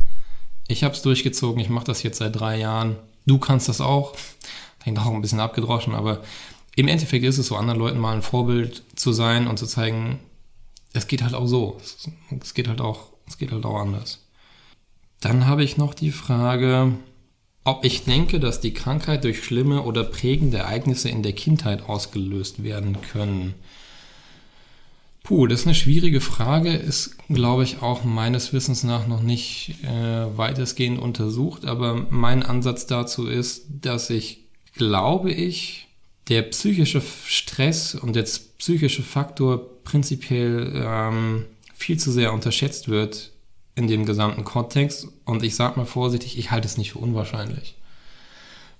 ich habe es durchgezogen, ich mache das jetzt seit drei Jahren, du kannst das auch. Klingt auch ein bisschen abgedroschen, aber im Endeffekt ist es so, anderen Leuten mal ein Vorbild zu sein und zu zeigen, es geht halt auch so. Es geht halt auch, es geht halt auch anders. Dann habe ich noch die Frage, ob ich denke, dass die Krankheit durch schlimme oder prägende Ereignisse in der Kindheit ausgelöst werden können. Puh, das ist eine schwierige Frage, ist, glaube ich, auch meines Wissens nach noch nicht äh, weitestgehend untersucht, aber mein Ansatz dazu ist, dass ich, glaube ich, der psychische Stress und der psychische Faktor prinzipiell ähm, viel zu sehr unterschätzt wird in dem gesamten Kontext. Und ich sage mal vorsichtig, ich halte es nicht für unwahrscheinlich.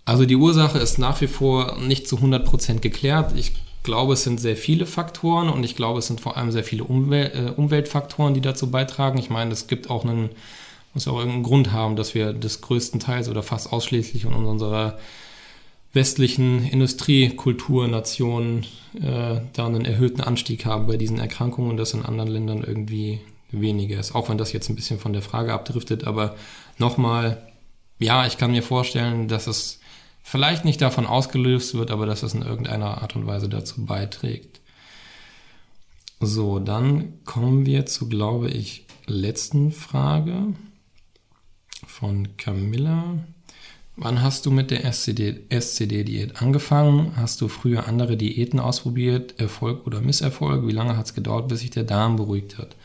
Also die Ursache ist nach wie vor nicht zu 100% geklärt. Ich glaube, es sind sehr viele Faktoren und ich glaube, es sind vor allem sehr viele Umwel äh, Umweltfaktoren, die dazu beitragen. Ich meine, es gibt auch einen, muss auch irgendeinen Grund haben, dass wir das größtenteils oder fast ausschließlich in unserer westlichen Industriekulturnationen äh, da einen erhöhten Anstieg haben bei diesen Erkrankungen und das in anderen Ländern irgendwie weniger ist. Auch wenn das jetzt ein bisschen von der Frage abdriftet, aber nochmal, ja, ich kann mir vorstellen, dass es vielleicht nicht davon ausgelöst wird, aber dass es in irgendeiner Art und Weise dazu beiträgt. So, dann kommen wir zu, glaube ich, letzten Frage von Camilla. Wann hast du mit der SCD-Diät angefangen? Hast du früher andere Diäten ausprobiert? Erfolg oder Misserfolg? Wie lange hat es gedauert, bis sich der Darm beruhigt hat?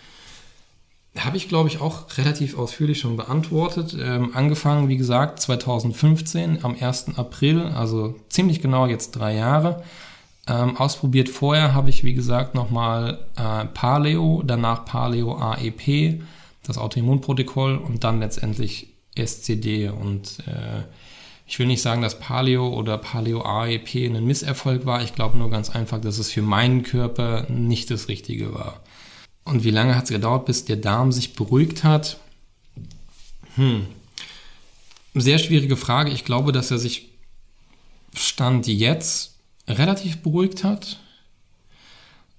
Habe ich, glaube ich, auch relativ ausführlich schon beantwortet. Ähm, angefangen, wie gesagt, 2015 am 1. April, also ziemlich genau jetzt drei Jahre. Ähm, ausprobiert vorher habe ich, wie gesagt, nochmal äh, Paleo, danach Paleo AEP, das Autoimmunprotokoll und dann letztendlich SCD. Und äh, ich will nicht sagen, dass Paleo oder Paleo AEP ein Misserfolg war. Ich glaube nur ganz einfach, dass es für meinen Körper nicht das Richtige war. Und wie lange hat es gedauert, bis der Darm sich beruhigt hat? Hm. Sehr schwierige Frage. Ich glaube, dass er sich Stand jetzt relativ beruhigt hat.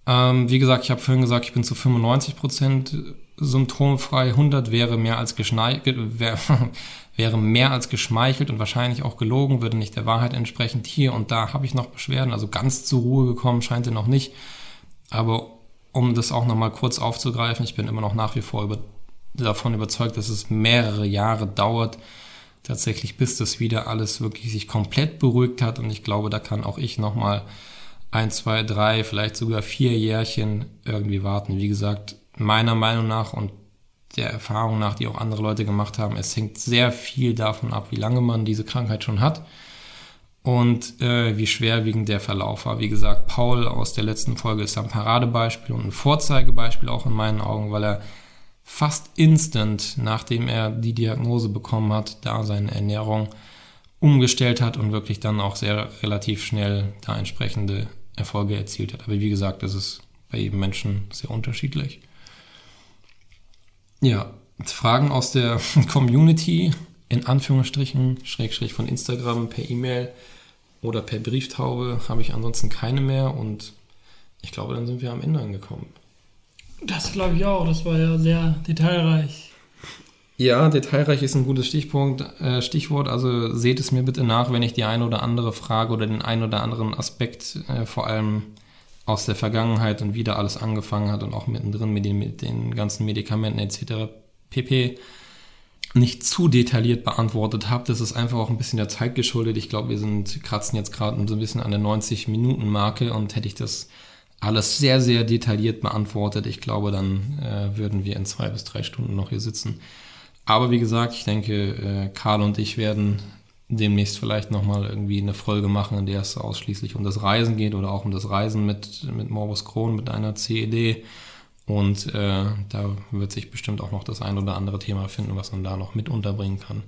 Ähm, wie gesagt, ich habe vorhin gesagt, ich bin zu 95% symptomfrei. 100 wäre mehr als geschmeichelt, wäre, mehr als geschmeichelt und wahrscheinlich auch gelogen, würde nicht der Wahrheit entsprechen. Hier und da habe ich noch Beschwerden, also ganz zur Ruhe gekommen scheint er noch nicht. Aber um das auch nochmal kurz aufzugreifen, ich bin immer noch nach wie vor über, davon überzeugt, dass es mehrere Jahre dauert, tatsächlich bis das wieder alles wirklich sich komplett beruhigt hat. Und ich glaube, da kann auch ich nochmal ein, zwei, drei, vielleicht sogar vier Jährchen irgendwie warten. Wie gesagt, meiner Meinung nach und der Erfahrung nach, die auch andere Leute gemacht haben, es hängt sehr viel davon ab, wie lange man diese Krankheit schon hat und äh, wie schwerwiegend der Verlauf war. Wie gesagt, Paul aus der letzten Folge ist ein Paradebeispiel und ein Vorzeigebeispiel auch in meinen Augen, weil er fast instant, nachdem er die Diagnose bekommen hat, da seine Ernährung umgestellt hat und wirklich dann auch sehr relativ schnell da entsprechende Erfolge erzielt hat. Aber wie gesagt, das ist bei jedem Menschen sehr unterschiedlich. Ja, Fragen aus der Community, in Anführungsstrichen, Schrägstrich von Instagram, per E-Mail oder per Brieftaube habe ich ansonsten keine mehr und ich glaube, dann sind wir am Ende angekommen. Das glaube ich auch, das war ja sehr detailreich. Ja, detailreich ist ein gutes Stichpunkt, äh, Stichwort. Also seht es mir bitte nach, wenn ich die eine oder andere Frage oder den einen oder anderen Aspekt äh, vor allem aus der Vergangenheit und wie da alles angefangen hat und auch mittendrin mit den, mit den ganzen Medikamenten etc. pp nicht zu detailliert beantwortet habe. Das ist einfach auch ein bisschen der Zeit geschuldet. Ich glaube, wir sind kratzen jetzt gerade so ein bisschen an der 90-Minuten-Marke und hätte ich das alles sehr, sehr detailliert beantwortet, ich glaube, dann äh, würden wir in zwei bis drei Stunden noch hier sitzen. Aber wie gesagt, ich denke, äh, Karl und ich werden demnächst vielleicht nochmal irgendwie eine Folge machen, in der es ausschließlich um das Reisen geht oder auch um das Reisen mit, mit Morbus Crohn, mit einer CED. Und äh, da wird sich bestimmt auch noch das ein oder andere Thema finden, was man da noch mit unterbringen kann.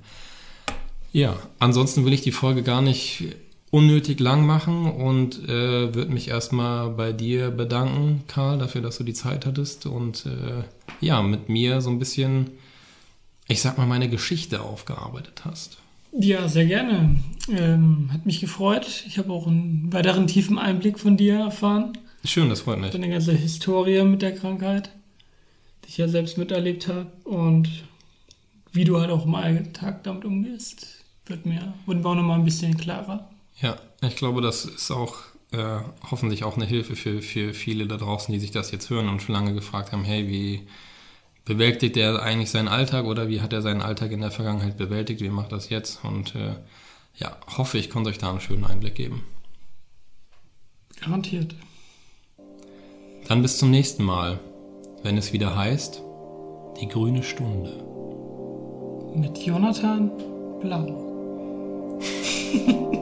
Ja, ansonsten will ich die Folge gar nicht unnötig lang machen und äh, würde mich erstmal bei dir bedanken, Karl, dafür, dass du die Zeit hattest und äh, ja, mit mir so ein bisschen, ich sag mal, meine Geschichte aufgearbeitet hast. Ja, sehr gerne. Ähm, hat mich gefreut. Ich habe auch einen weiteren tiefen Einblick von dir erfahren. Schön, das freut mich. Deine ganze Historie mit der Krankheit, die ich ja selbst miterlebt habe und wie du halt auch im Alltag damit umgehst, wird mir, wurde mir auch nochmal ein bisschen klarer. Ja, ich glaube, das ist auch äh, hoffentlich auch eine Hilfe für, für viele da draußen, die sich das jetzt hören und schon lange gefragt haben, hey, wie bewältigt er eigentlich seinen Alltag oder wie hat er seinen Alltag in der Vergangenheit bewältigt, wie macht das jetzt? Und äh, ja, hoffe, ich konnte euch da einen schönen Einblick geben. Garantiert. Dann bis zum nächsten Mal, wenn es wieder heißt, die grüne Stunde. Mit Jonathan Blau.